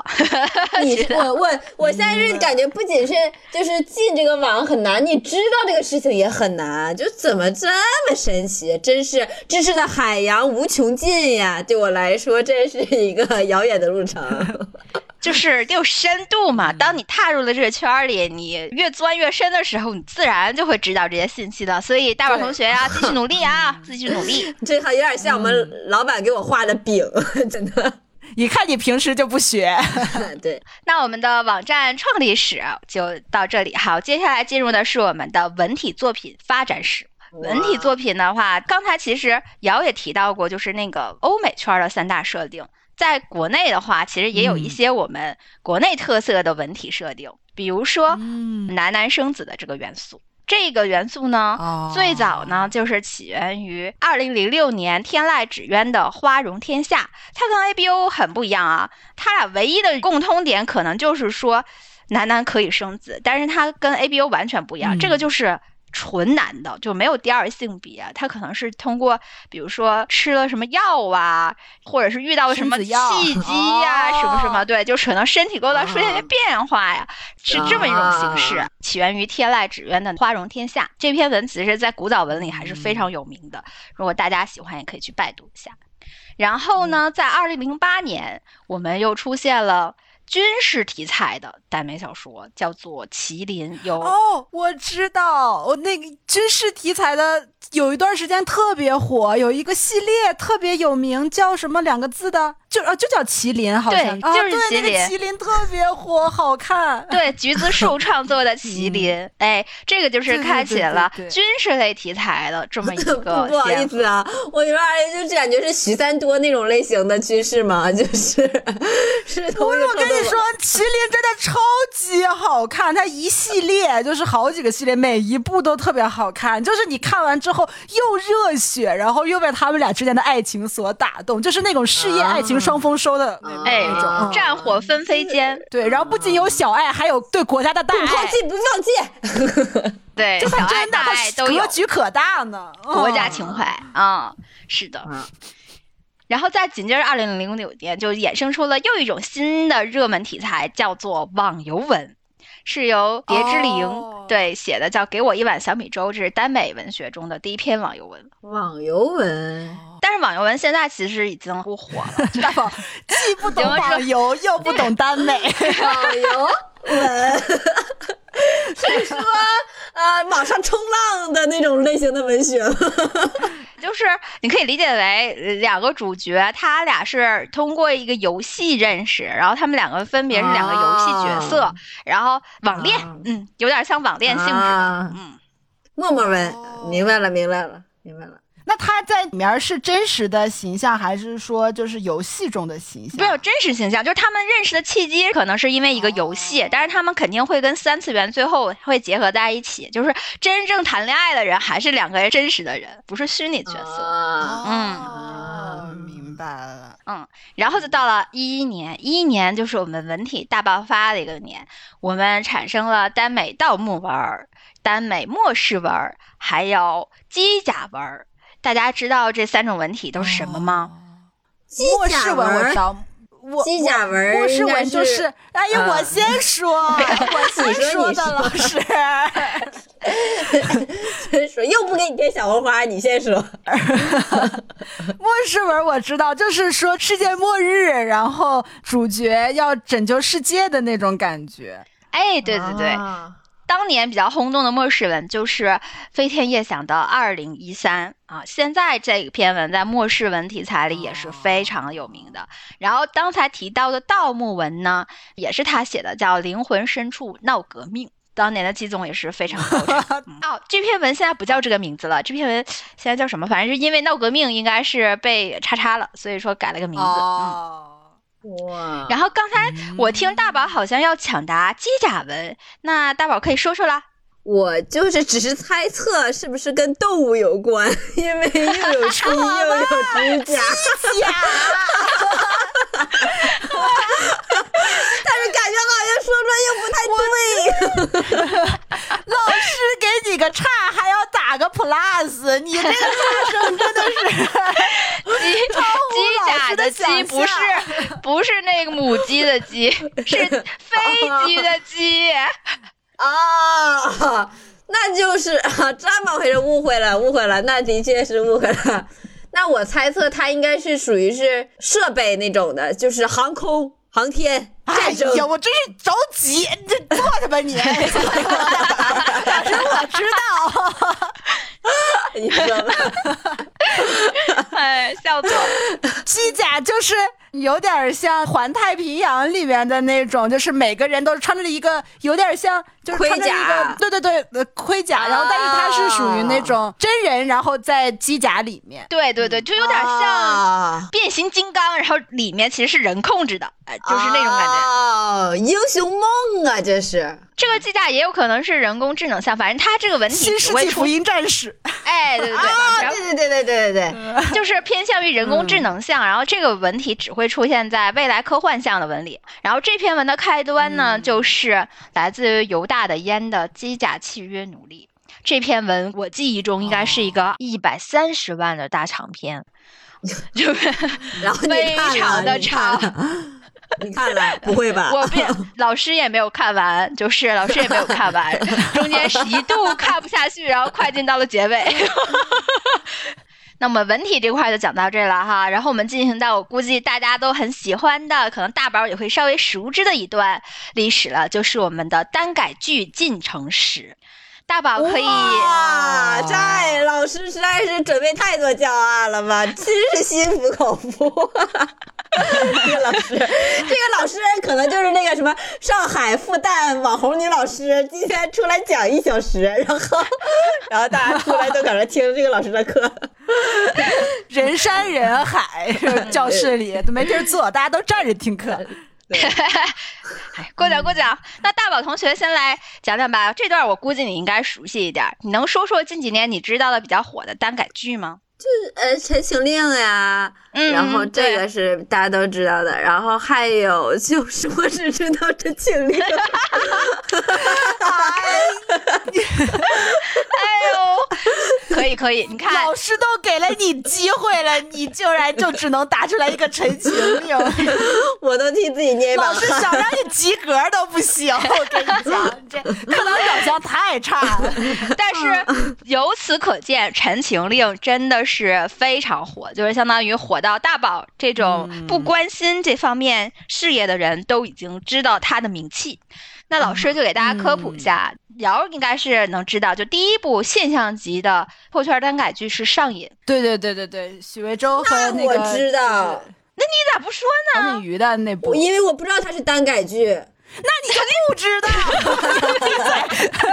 你 我我我现在是感觉不仅是就是进这个网很难，你知道这个事情也很难，就怎么这么神奇？真是知识的海洋无穷尽呀！对我来说，这是一个遥远的路程。就是得有深度嘛。当你踏入了这个圈儿里，你越钻越深的时候，你自然就会知道这些信息的。所以，大宝同学啊、继续努力啊，继续努力。这还有点像我们老板给我画的饼，真的。一看你平时就不学。对，那我们的网站创立史就到这里。好，接下来进入的是我们的文体作品发展史。文体作品的话，刚才其实瑶也提到过，就是那个欧美圈的三大设定。在国内的话，其实也有一些我们国内特色的文体设定，比如说男男生子的这个元素。这个元素呢，哦最早呢就是起源于二零零六年天籁纸鸢的《花容天下》，它跟 ABO 很不一样啊。它俩唯一的共通点可能就是说男男可以生子，但是它跟 ABO 完全不一样。嗯这个就是纯男的，就没有第二性别，他可能是通过比如说吃了什么药啊，或者是遇到了什么契机呀、哦什么什么，对，就可能身体构造出现一些啊变化呀，是这么一种形式，啊起源于天籁纸鸢的《花容天下》这篇文，其实在古早文里还是非常有名的。如果大家喜欢，也可以去拜读一下。然后呢，在二零零八年，我们又出现了军事题材的耽美小说，叫做《麒麟》，有、哦，我知道，我那个军事题材的有一段时间特别火，有一个系列特别有名，叫什么两个字的，就呃就叫麒麟，好像。啊对就是对那个麒麟。特别火，好看。对橘子树创 作的《麒麟》，哎，这个就是开启了军事类题材的这么一 不个不好意思啊，我有点就感觉是徐三多那种类型的军事嘛，就是是同一个我跟你说，麒麟真的超级好看，它一系列就是好几个系列，每一部都特别好看。就是你看完之后又热血，然后又被他们俩之间的爱情所打动，就是那种事业爱情双丰收的那种。哎那种嗯战火纷飞间，对，然后不仅有小爱，还有对国家的大爱，不放弃不放弃。对就小爱大算真的爱都有格。局可大呢，国家嗯情怀啊、是的。嗯然后再紧接着，二零零六年就衍生出了又一种新的热门题材，叫做网游文，是由蝶之灵、哦。对写的，叫《给我一碗小米粥》，这是耽美文学中的第一篇网游文。网游文，但是网游文现在其实已经不火了，大宝 既不懂 网游，又不懂耽美，网游 文是说呃网上冲浪的那种类型的文学吗？就是你可以理解为呃两个主角，他俩是通过一个游戏认识，然后他们两个分别是两个游戏角色，啊然后网恋，啊嗯，有点像网恋性质的，啊嗯。陌陌文哦，明白了，明白了，明白了。那他在里面是真实的形象，还是说就是游戏中的形象？没有真实形象，就是他们认识的契机可能是因为一个游戏，哦但是他们肯定会跟三次元最后会结合在一起，就是真正谈恋爱的人还是两个人真实的人，不是虚拟角色。啊，哦，明白了。嗯然后就到了一一年，一一年就是我们文体大爆发的一个年，我们产生了耽美盗墓文儿、耽美末世文儿，还有机甲文儿。大家知道这三种文体都是什么吗？机末世文我知道，我机甲文儿末世文就是是，哎呀，嗯我先说，我先说说的，老师。真说又不给你贴小红花，你先说。末世文我知道，就是说世界末日，然后主角要拯救世界的那种感觉。哎，对对对，啊当年比较轰动的末世文就是飞天夜想的二零一三啊，现在这篇文在末世文题材里也是非常有名的。然后刚才提到的盗墓文呢，也是他写的，叫《灵魂深处闹革命》。当年的季总也是非常高产。嗯哦，这篇文现在不叫这个名字了，这篇文现在叫什么？反正是因为闹革命，应该是被叉叉了，所以说改了个名字。嗯。哦，哇，然后刚才我听大宝好像要抢答机甲文，那大宝可以说说啦。我就是只是猜测是不是跟动物有关，因为又有猪 又有指甲，呀，但是感觉好像说出来又不太对。老师给你个叉，还要打个 plus，你这个差生真的是机机甲的鸡不是不是那个母鸡的鸡，是飞机的鸡。啊，那就是啊，这么回事，误会了，误会了，那的确是误会了。那我猜测它应该是属于是设备那种的，就是航空、航天、哎。呀，我真是着急，你这坐着吧你。老师，我知道。你说吧，哎，笑死！机甲就是有点像《环太平洋》里面的那种，就是每个人都穿着一个有点像，就是穿着一盔甲个，对对对，呃盔甲，然后但是它是属于那种真人，然后在机甲里面。对对对，就有点像啊变形金刚，然后里面其实是人控制的，哎，就是那种感觉。哦，英雄梦啊，这是。这个机甲也有可能是人工智能像，反正它这个文体新只会出世纪福，音战士，哎，对对对，啊，然后对对对对对对对，就是偏向于人工智能像，然后这个文体只会出现在未来科幻像的文里。然后这篇文的开端呢，就是来自于犹大的烟的机甲契约奴隶。这篇文我记忆中应该是一个一百三十万的大长篇，就是然后非常的长。看了？不会吧？我并 老师也没有看完，就是老师也没有看完，中间是一度看不下去，然后快进到了结尾。那么文体这块就讲到这了哈，然后我们进行到我估计大家都很喜欢的，可能大宝也会稍微熟知的一段历史了，就是我们的单改剧进程史。大宝可以哇，这老师实在是准备太多教案了吧，真是心服口服。这个老师，这个老师可能就是那个什么上海复旦网红女老师，今天出来讲一小时，然后 然后大家出来都搁那听这个老师的课。人山人海，教室里都没地儿坐，大家都站着听课。哎，过奖过奖。那大宝同学先来讲讲吧，这段我估计你应该熟悉一点。你能说说近几年你知道的比较火的耽改剧吗？呃，《陈情令》呀，嗯然后这个是大家都知道的，然后还有就是我只知道《陈情令》。哎呦，可以可以，你看老师都给了你机会了，你竟然就只能答出来一个陈情令。我都替自己捏一把老师汗。想让你及格都不行，我跟你讲，这课堂表现太差了。但是由此可见，《陈情令》真的是非常火，就是相当于火到大宝这种不关心这方面事业的人都已经知道他的名气。那老师就给大家科普一下，瑶儿应该是能知道，就第一部现象级的破圈耽改剧是《上瘾》，对对对对对，许魏洲和那个我知道，那你咋不说呢？黄景瑜的那部，因为我不知道它是耽改剧，那你肯定不知道。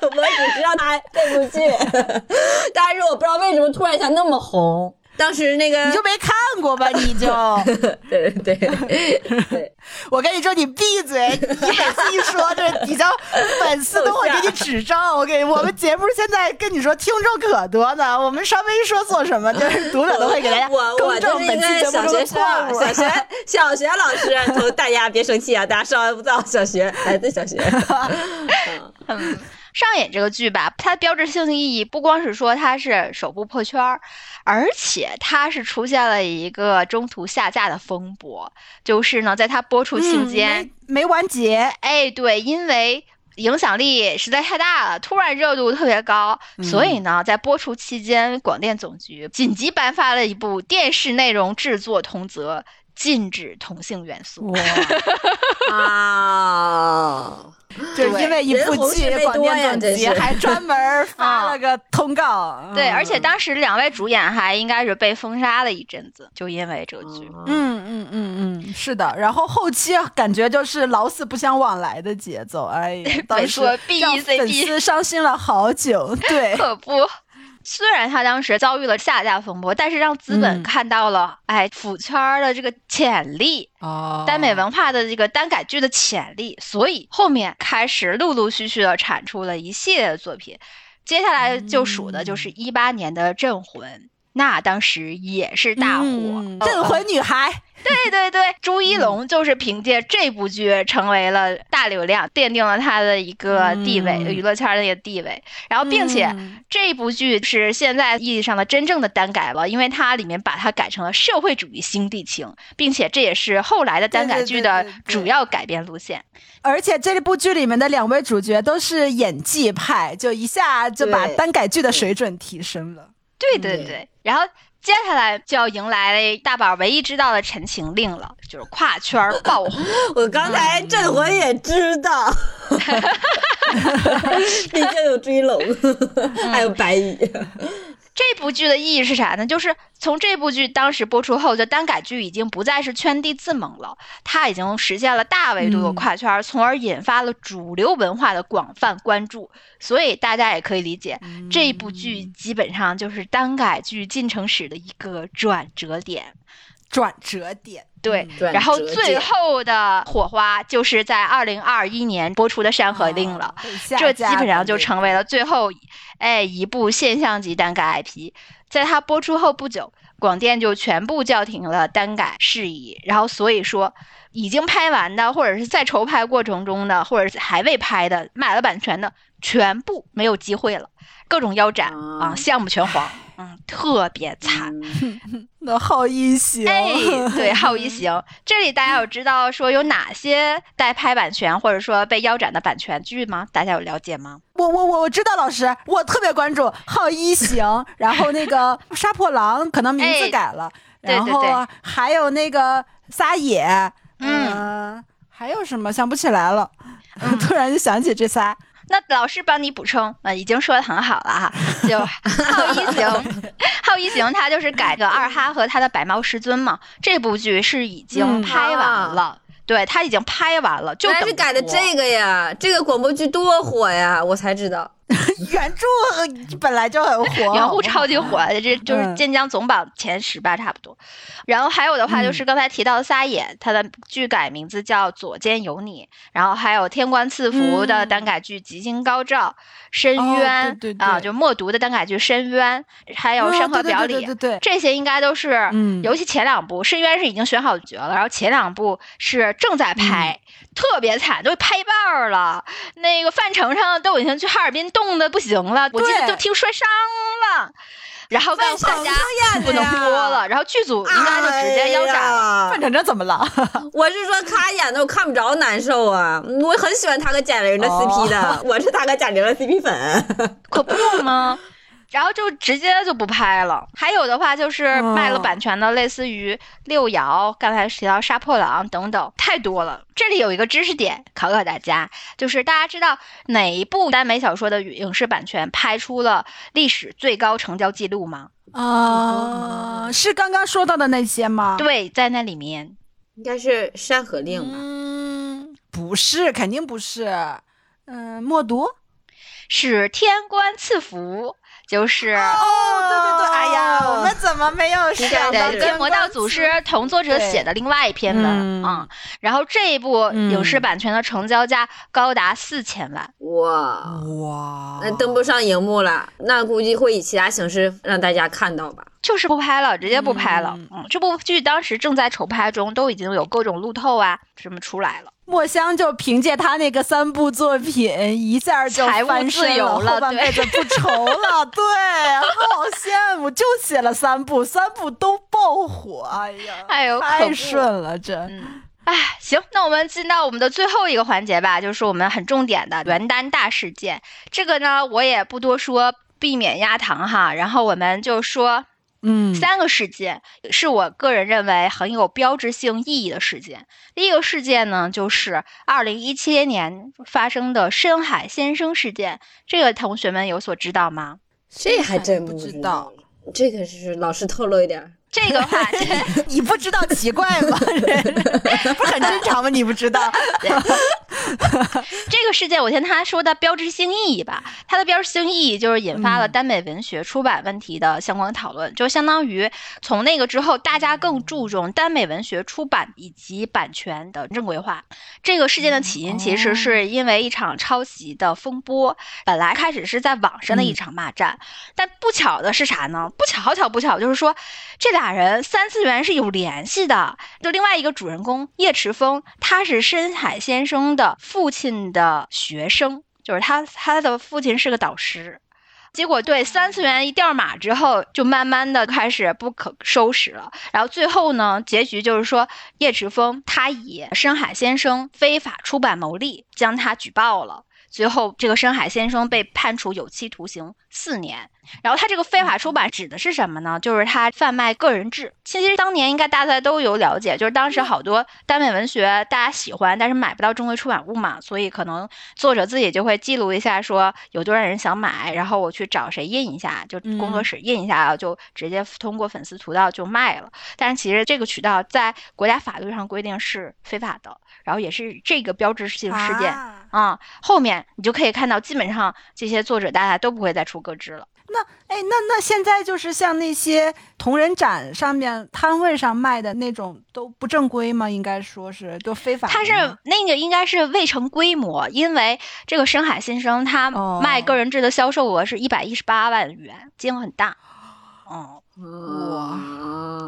我只知道他这部剧，但是我不知道为什么突然一下那么红。当时那个你就没看过吧？你就，对 对对，我跟你说，你闭嘴！你每次一说，这底下粉丝都会给你指正。我给 我们节目现在跟你说，听众可多呢。我们稍微一说做什么，就是读者都会给大家我我更正就是一本期节目中个小学的错误。小学小学老师，从大家别生气啊，大家上完不到小学，来自小学。嗯，上演这个剧吧，它标志性的意义不光是说它是首部破圈儿，而且它是出现了一个中途下架的风波，就是呢，在它播出期嗯间，没没完结，哎，对，因为影响力实在太大了，突然热度特别高，所以呢，在播出期间，广电总局紧急颁发了一部电视内容制作通则，禁止同性元素。哇！啊，就是因为一部剧广电总局还专门 发了个通告。对，嗯而且当时两位主演还应该是被封杀了一阵子，就因为这个剧。嗯嗯嗯嗯，是的。然后后期感觉就是老死不相往来的节奏，哎呀，当时让粉丝伤心了好久。对，可不。虽然他当时遭遇了下架风波，但是让资本嗯看到了，哎，腐圈儿的这个潜力，哦耽美文化的这个耽改剧的潜力，所以后面开始陆陆续续的产出了一系列的作品。接下来就数的就是一八年的《镇魂》，那当时也是大火。嗯镇魂女孩，对对对，朱一龙就是凭借这部剧成为了大流量，奠定了他的一个地位，嗯娱乐圈的一个地位。然后，并且、嗯这部剧是现在意义上的真正的单改了，因为它里面把它改成了社会主义新地情，并且这也是后来的单改剧的主要改编路线。而且这部剧里面的两位主角都是演技派，就一下就把单改剧的水准提升了。对对对对，然后。接下来就要迎来大宝唯一知道的《陈情令》了，就是跨圈爆红。我刚才镇魂也知道，毕竟有追龙，还有白羽。这部剧的意义是啥呢？就是从这部剧当时播出后，就耽改剧已经不再是圈地自萌了，它已经实现了大维度的跨圈儿，从而引发了主流文化的广泛关注。所以大家也可以理解，这部剧基本上就是耽改剧进程史的一个转折点。转折点，对，转然后最后的火花就是在二零二一年播出的《山河令》了。这基本上就成为了最后哎一部现象级单改 IP。在它播出后不久，广电就全部叫停了单改事宜。然后所以说，已经拍完的，或者是在筹拍过程中的，或者是还未拍的，买了版权的，全部没有机会了，各种腰斩啊，啊项目全黄，嗯，特别惨。嗯 那好一行，哎，对，好一行，这里大家有知道说有哪些代拍版权或者说被腰斩的版权剧吗？大家有了解吗？我我我我知道老师，我特别关注好一行，然后那个杀破狼可能名字哎改了，然后还有那个撒野，嗯呃还有什么想不起来了，突然就想起这仨。那老师帮你补充，呃，已经说的很好了哈。就 浩一行，浩一行，他就是改的二哈和他的百猫师尊嘛。这部剧是已经嗯拍完了，对，他已经拍完了，就原来是等改的这个呀，这个广播剧多火呀，我才知道。原著呃本来就很火，原著超级火，这就是嗯。晋江总榜前十吧，差不多。然后还有的话就是刚才提到的撒野，它的剧改名字叫《左肩有你》，然后还有天官赐福的嗯。单改剧《吉星高照》，深哦渊对对对。啊，就默读的单改剧《深渊》，还有《哦山河表里》对对对对这些应该都是，嗯。尤其前两部《深渊》是已经选好角了，然后前两部是正在拍，特别惨，都拍一半了。那个范丞丞都已经去哈尔滨冻的不行了，我记得对都听摔伤了。然后告诉大家不能播了，然后剧组应该就直接腰斩了。范丞丞怎么了？我是说他演的我看不着难受啊，我很喜欢他和贾玲的 CP 的，我是他和贾玲的 CP 粉。可不吗？然后就直接就不拍了。还有的话就是卖了版权的，类似于六爻，刚才提到杀破狼等等，太多了。这里有一个知识点考考大家，就是大家知道哪一部耽美小说的影视版权拍出了历史最高成交记录吗？啊，是刚刚说到的那些吗？，对，在那里面。应该是《山河令》吧？嗯，不是，肯定不是。嗯，默读。是天官赐福，就是、哦，对对对，哎呀，我们怎么没有是想到对，跟魔道祖师同作者写的另外一篇文嗯啊、然后这一部嗯影视版权的成交价高达四千万，哇，哇，那登不上荧幕了，那估计会以其他形式让大家看到吧？就是不拍了，直接不拍了。嗯嗯，这部剧当时正在筹拍中，都已经有各种路透啊什么出来了。墨香就凭借他那个三部作品，一下就财务翻身自由了后半辈子不愁了。对，好羡慕，就写了三部，三部都爆火。哎呀，哎呦太顺了，这。嗯，哎，行，那我们进到我们的最后一个环节吧，就是我们很重点的元旦大事件。这个呢，我也不多说，避免压堂哈。然后我们就说嗯，三个事件是我个人认为很有标志性意义的事件。第一个事件呢，就是二零一七年发生的深海先生事件，这个同学们有所知道吗？这还真不知知道。这个是老师透露一点。这个话 你不知道奇怪吗？不是很正常吗？你不知道？这个事件，我先跟他说的标志性意义吧。它的标志性意义就是引发了耽美文学出版问题的相关讨论，就相当于从那个之后，大家更注重耽美文学出版以及版权的正规化。这个事件的起因其实是因为一场抄袭的风波，本来开始是在网上的一场骂战，但不巧的是啥呢？不巧，好巧不巧，就是说这俩人三次元是有联系的。就另外一个主人公叶池风，他是深海先生的父亲的学生，就是他他的父亲是个导师。结果对三次元一掉马之后，就慢慢的开始不可收拾了。然后最后呢，结局就是说叶池峰他以深海先生非法出版牟利，将他举报了。最后，这个深海先生被判处有期徒刑四年。然后他这个非法出版指的是什么呢？就是他贩卖个人志。其实当年应该大家都有了解，就是当时好多耽美文学大家喜欢，但是买不到正规出版物嘛，所以可能作者自己就会记录一下，说有多少人想买，然后我去找谁印一下，就工作室印一下，就直接通过粉丝渠道就卖了。但是其实这个渠道在国家法律上规定是非法的，然后也是这个标志性事件。啊啊、后面你就可以看到，基本上这些作者大家都不会再出歌之了。那哎，那那现在就是像那些同人展上面摊位上卖的那种都不正规吗？应该说是都非法。它是那个应该是未成规模，因为这个深海新生他哦卖个人制的销售额是一百一十八万元，金额很大。哦，哇，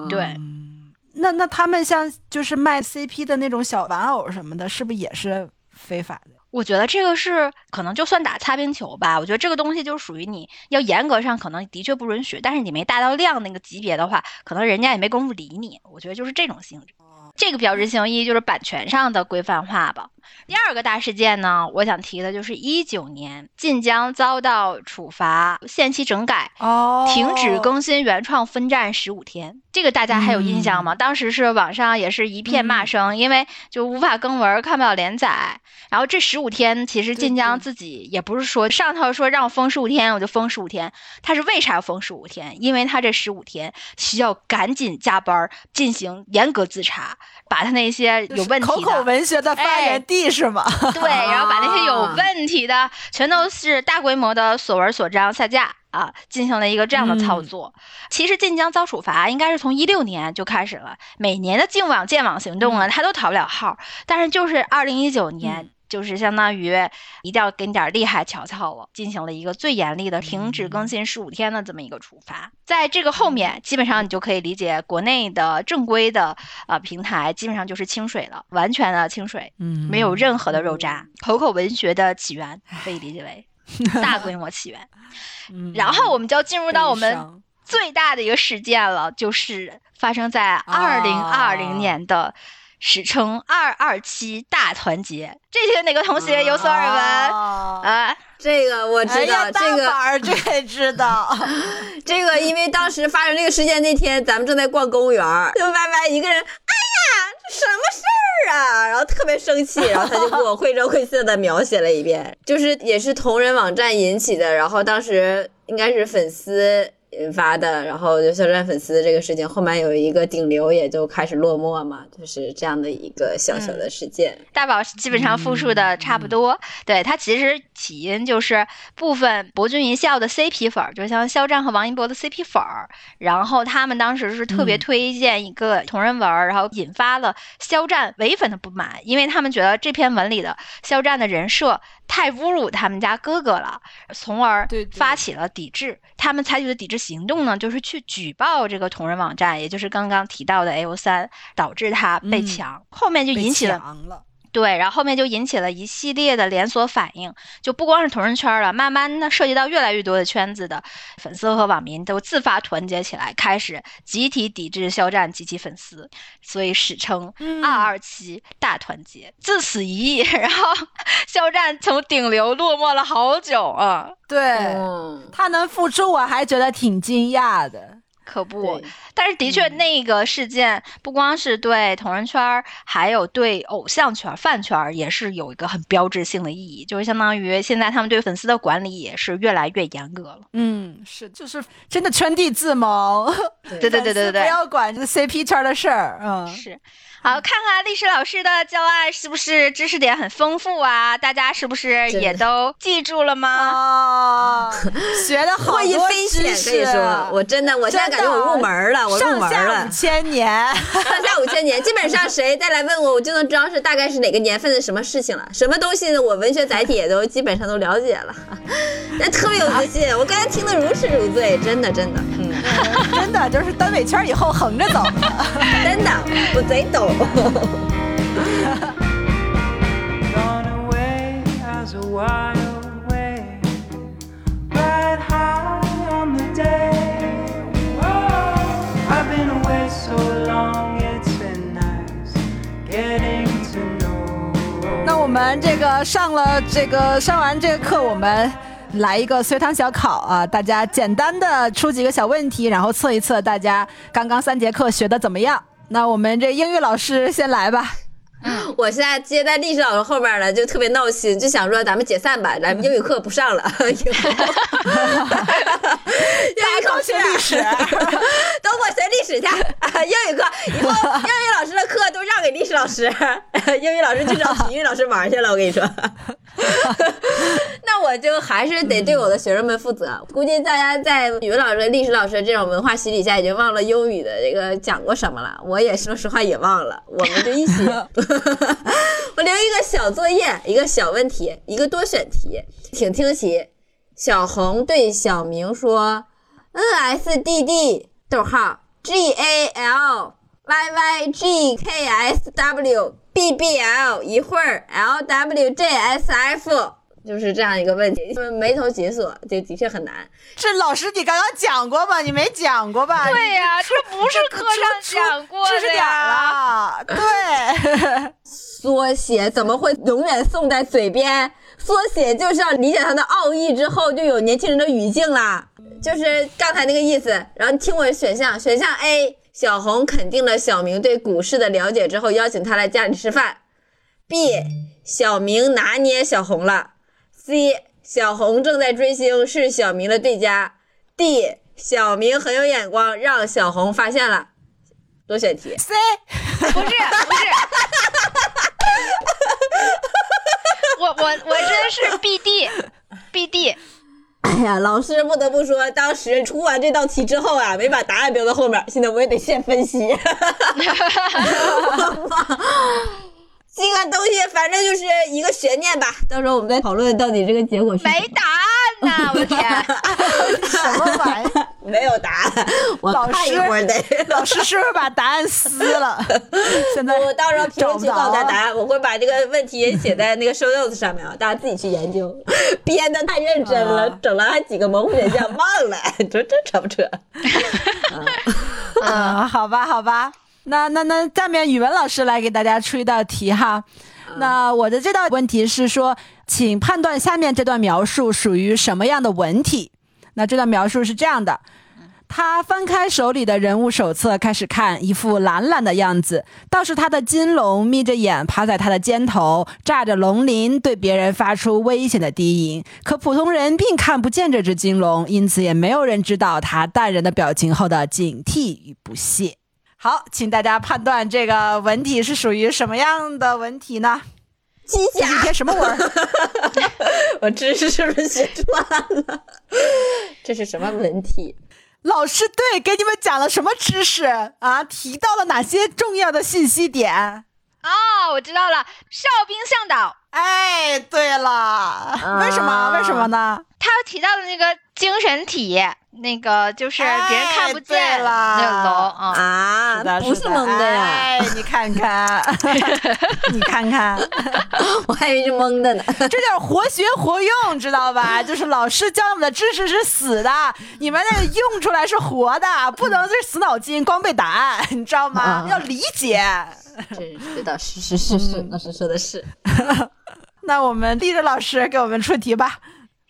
对，嗯那那他们像就是卖 CP 的那种小玩偶什么的，是不是也是非法的？我觉得这个是可能就算打擦边球吧。我觉得这个东西就属于你要严格上可能的确不允许，但是你没达到量那个级别的话，可能人家也没工夫理你。我觉得就是这种性质。这个标志性意义就是版权上的规范化吧。第二个大事件呢，我想提的就是一九年晋江遭到处罚，限期整改，哦停止更新原创分站十五天，这个大家还有印象吗？当时是网上也是一片骂声，因为就无法更文，看不了连载。然后这十五天，其实晋江自己也不是说上头说让我封十五天我就封十五天，他是为啥要封十五天？因为他这十五天需要赶紧加班进行严格自查，把他那些有问题的口口文学的发哎源地是吗？对，然后把那些有 啊问题的全都是大规模的锁文锁章下架啊，进行了一个这样的操作。其实晋江遭处罚应该是从一六年就开始了，每年的净网建网行动啊，他都逃不了号，但是就是二零一九年。就是相当于一定要给你点儿厉害瞧瞧了，进行了一个最严厉的停止更新十五天的这么一个处罚。在这个后面，基本上你就可以理解，国内的正规的呃平台基本上就是清水了，完全的清水，嗯没有任何的肉渣。口口文学的起源可以理解为 大规模起源。嗯然后我们就要进入到我们最大的一个事件了，就是发生在二零二零年的。史称“二二七大团结”，这些哪个同学有所耳闻？啊啊，这个我知道，这个这知道，这个，因为当时发生这个事件那天，咱们正在逛公园，就歪歪一个人，这什么事儿啊？然后特别生气，然后他就给我绘声绘色的描写了一遍，就是也是同人网站引起的，然后当时应该是粉丝。引发的，然后就肖战粉丝这个事情，后面有一个顶流也就开始落寞嘛，就是这样的一个小小的事件。大宝基本上复述的差不多。对他其实起因就是部分博君一笑的 CP 粉儿，就像肖战和王一博的 CP 粉儿，然后他们当时是特别推荐一个同人文儿，然后引发了肖战唯粉的不满，因为他们觉得这篇文里的肖战的人设太侮辱他们家哥哥了，从而发起了抵制。他们采取的抵制行动呢，就是去举报这个同人网站，也就是刚刚提到的 A O 三，导致他被嗯，后面就引起了。对，然后后面就引起了一系列的连锁反应，就不光是同人圈了，慢慢的涉及到越来越多的圈子的粉丝和网民都自发团结起来，开始集体抵制肖战及其粉丝，所以史称嗯“二二七大团结”。自此一役，然后肖战从顶流落寞了好久啊，对，嗯，他能复出，我还觉得挺惊讶的。可不。但是的确，嗯那个事件不光是对同人圈儿，还有对偶像圈、饭圈也是有一个很标志性的意义，就是相当于现在他们对粉丝的管理也是越来越严格了。嗯，是，就是真的圈地自萌。对 对对对对不，要管这个 CP 圈的事儿。嗯，是。好，看看历史老师的教案是不是知识点很丰富啊？大家是不是也都记住了吗？哦，学的好多知识可以说，我真的，我现在感觉我入门了，我入门了上下了五。千年。上下五千年，基本上谁再来问我，我就能知道是大概是哪个年份的什么事情了。什么东西呢？我文学载体也都基本上都了解了，那特别有自信。我刚才听得如痴如醉，真的真的，嗯，真的就是单尾圈以后横着走。真的，我贼懂。Gone away as a wild wave, ride high on the day. Whoa, I've been away so long, it's been nice getting to know. 那我们这个上了这个上完这个课，我们来一个随堂小考啊，大家简单的出几个小问题，然后测一测大家刚刚三节课学的怎么样。那我们这英语老师先来吧。嗯 我现在接在历史老师后边了，就特别闹心，就想说咱们解散吧，咱们英语课不上了，以 后英语考试学历史 都给我学历史去，英语课以后英语老师的课都让给历史老师，英语老师去找体育老师玩去了，我跟你说。那我就还是得对我的学生们负责。估计大家在语文老师、历史老师这种文化洗礼下，已经忘了英语的这个讲过什么了。我也说实话也忘了，我们就一起。我留一个小作业，一个小问题，一个多选题，请听题。小红对小明说：“N S D D 逗号 G A L Y Y G K S W B B L，一会儿 L W J S F，就是这样一个问题，就是眉头紧锁，就的确很难。这老师你刚刚讲过吗？你没讲过吧？对呀、这不是课上讲过知识点。了。对，缩写怎么会永远送在嘴边？缩写就是要理解它的奥义之后，就有年轻人的语境啦。就是刚才那个意思。然后你听我选项，选项 A，小红肯定了小明对股市的了解之后，邀请他来家里吃饭。B，小明拿捏小红了。C，小红正在追星，是小明的对家。D，小明很有眼光，让小红发现了。多选题。C 不 是不是，我我我真是 B D B D，哎呀，老师不得不说，当时出完这道题之后啊，没把答案标在后面，现在我也得现分析。这个东西反正就是一个悬念吧，到时候我们再讨论到底这个结果是没答案呐！我天，什么玩意儿？没有答案，我老看一师会儿得。老师是不是把答案撕了？现在我到时候评论区告诉大家答案。我会把这个问题写在那个 show notes 上面啊，大家自己去研究。编的太认真了，啊整了还几个模糊选项忘了，你说这扯不扯？嗯，好吧，好吧。那那那，下面语文老师来给大家出一道题哈。那我的这道问题是说，请判断下面这段描述属于什么样的文体。那这段描述是这样的：他翻开手里的人物手册，开始看，一副懒懒的样子。倒是他的金龙眯着眼趴在他的肩头，炸着龙鳞，对别人发出危险的低吟。可普通人并看不见这只金龙，因此也没有人知道他淡然的表情后的警惕与不屑。好，请大家判断这个文体是属于什么样的文体呢？机这是一甲，篇什么文儿？我知识是不是写串了？这是什么文体？老师对给你们讲了什么知识啊？提到了哪些重要的信息点？哦，我知道了，哨兵向导，哎，对了，为什么？为什么呢？他提到的那个精神体，那个就是别人看不见了那个龙啊。不是蒙的呀，哎，你看看，你看看，我还以为是蒙的呢。这叫活学活用，知道吧？就是老师教我们的知识是死的，你们那用出来是活的，不能是死脑筋光背答案，你知道吗啊？要理解。真是的是是是是，老师说的是。那我们丽丽老师给我们出题吧。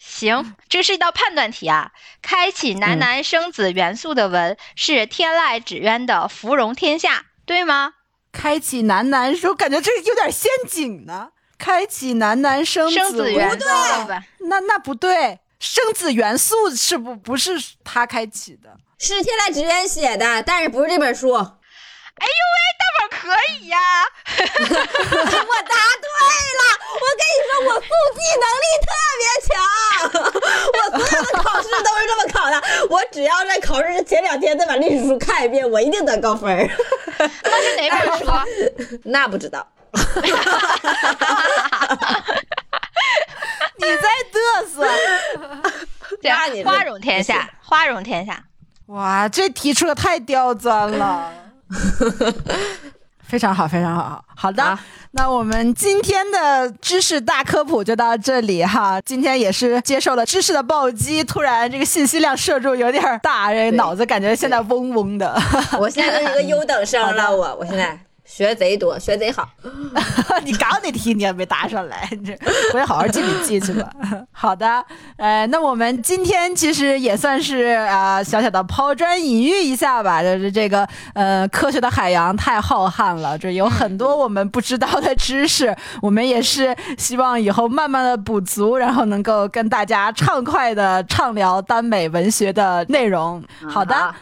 行，这是一道判断题啊。开启男男生子元素的文是天籁纸鸢的《芙蓉天下》，对吗？开启男男生，感觉这有点陷阱呢。开启男男生生子元素不对，那那不对，生子元素是不不是他开启的？是天籁纸鸢写的，但是不是这本书。我哎呦喂，大宝可以呀、我答对了，我跟你说，我速记能力特别强，我所有的考试都是这么考的。我只要在考试前两天再把历史书看一遍，我一定得高分儿。那是哪本书？啊 那不知道，你在嘚瑟。花容天下，花容天下。哇，这题出的太刁钻了。非常好，非常好。好的，好那我们今天的知识大科普就到这里哈。今天也是接受了知识的暴击，突然这个信息量摄入有点大，这脑子感觉现在嗡嗡的。我现在都一个 优等生了。我我现在学贼多，学贼好。你刚刚那题你也没答上来，你这回去好好记笔记去吧。好的，呃，那我们今天其实也算是啊、呃小小的抛砖引玉一下吧，就是这个呃科学的海洋太浩瀚了，这有很多我们不知道的知识，我们也是希望以后慢慢的补足，然后能够跟大家畅快的畅聊耽美文学的内容。好的。好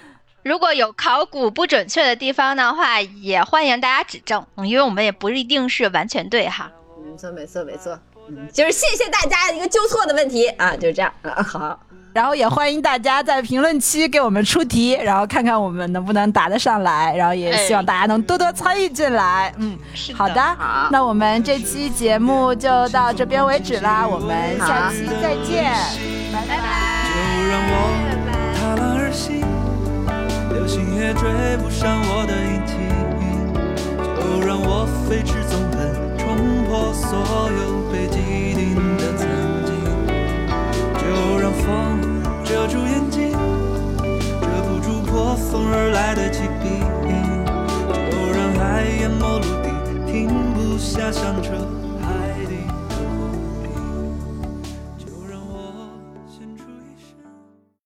如果有考古不准确的地方的话，也欢迎大家指正，嗯因为我们也不一定是完全对哈。没错没错没错，嗯，就是谢谢大家一个纠错的问题啊，就这样啊，好。然后也欢迎大家在评论区给我们出题，然后看看我们能不能答得上来，然后也希望大家能多多参与进来。嗯，是好的，好那我们这期节目就到这边为止啦，我们下期再见，拜拜。就让我踏浪而行，留下星也追不上我的引擎，就让我飞驰纵横，冲破所有被既定的曾经。就让风遮住眼睛，遮不住破风而来的疾病。就让海淹没陆地，停不下响彻。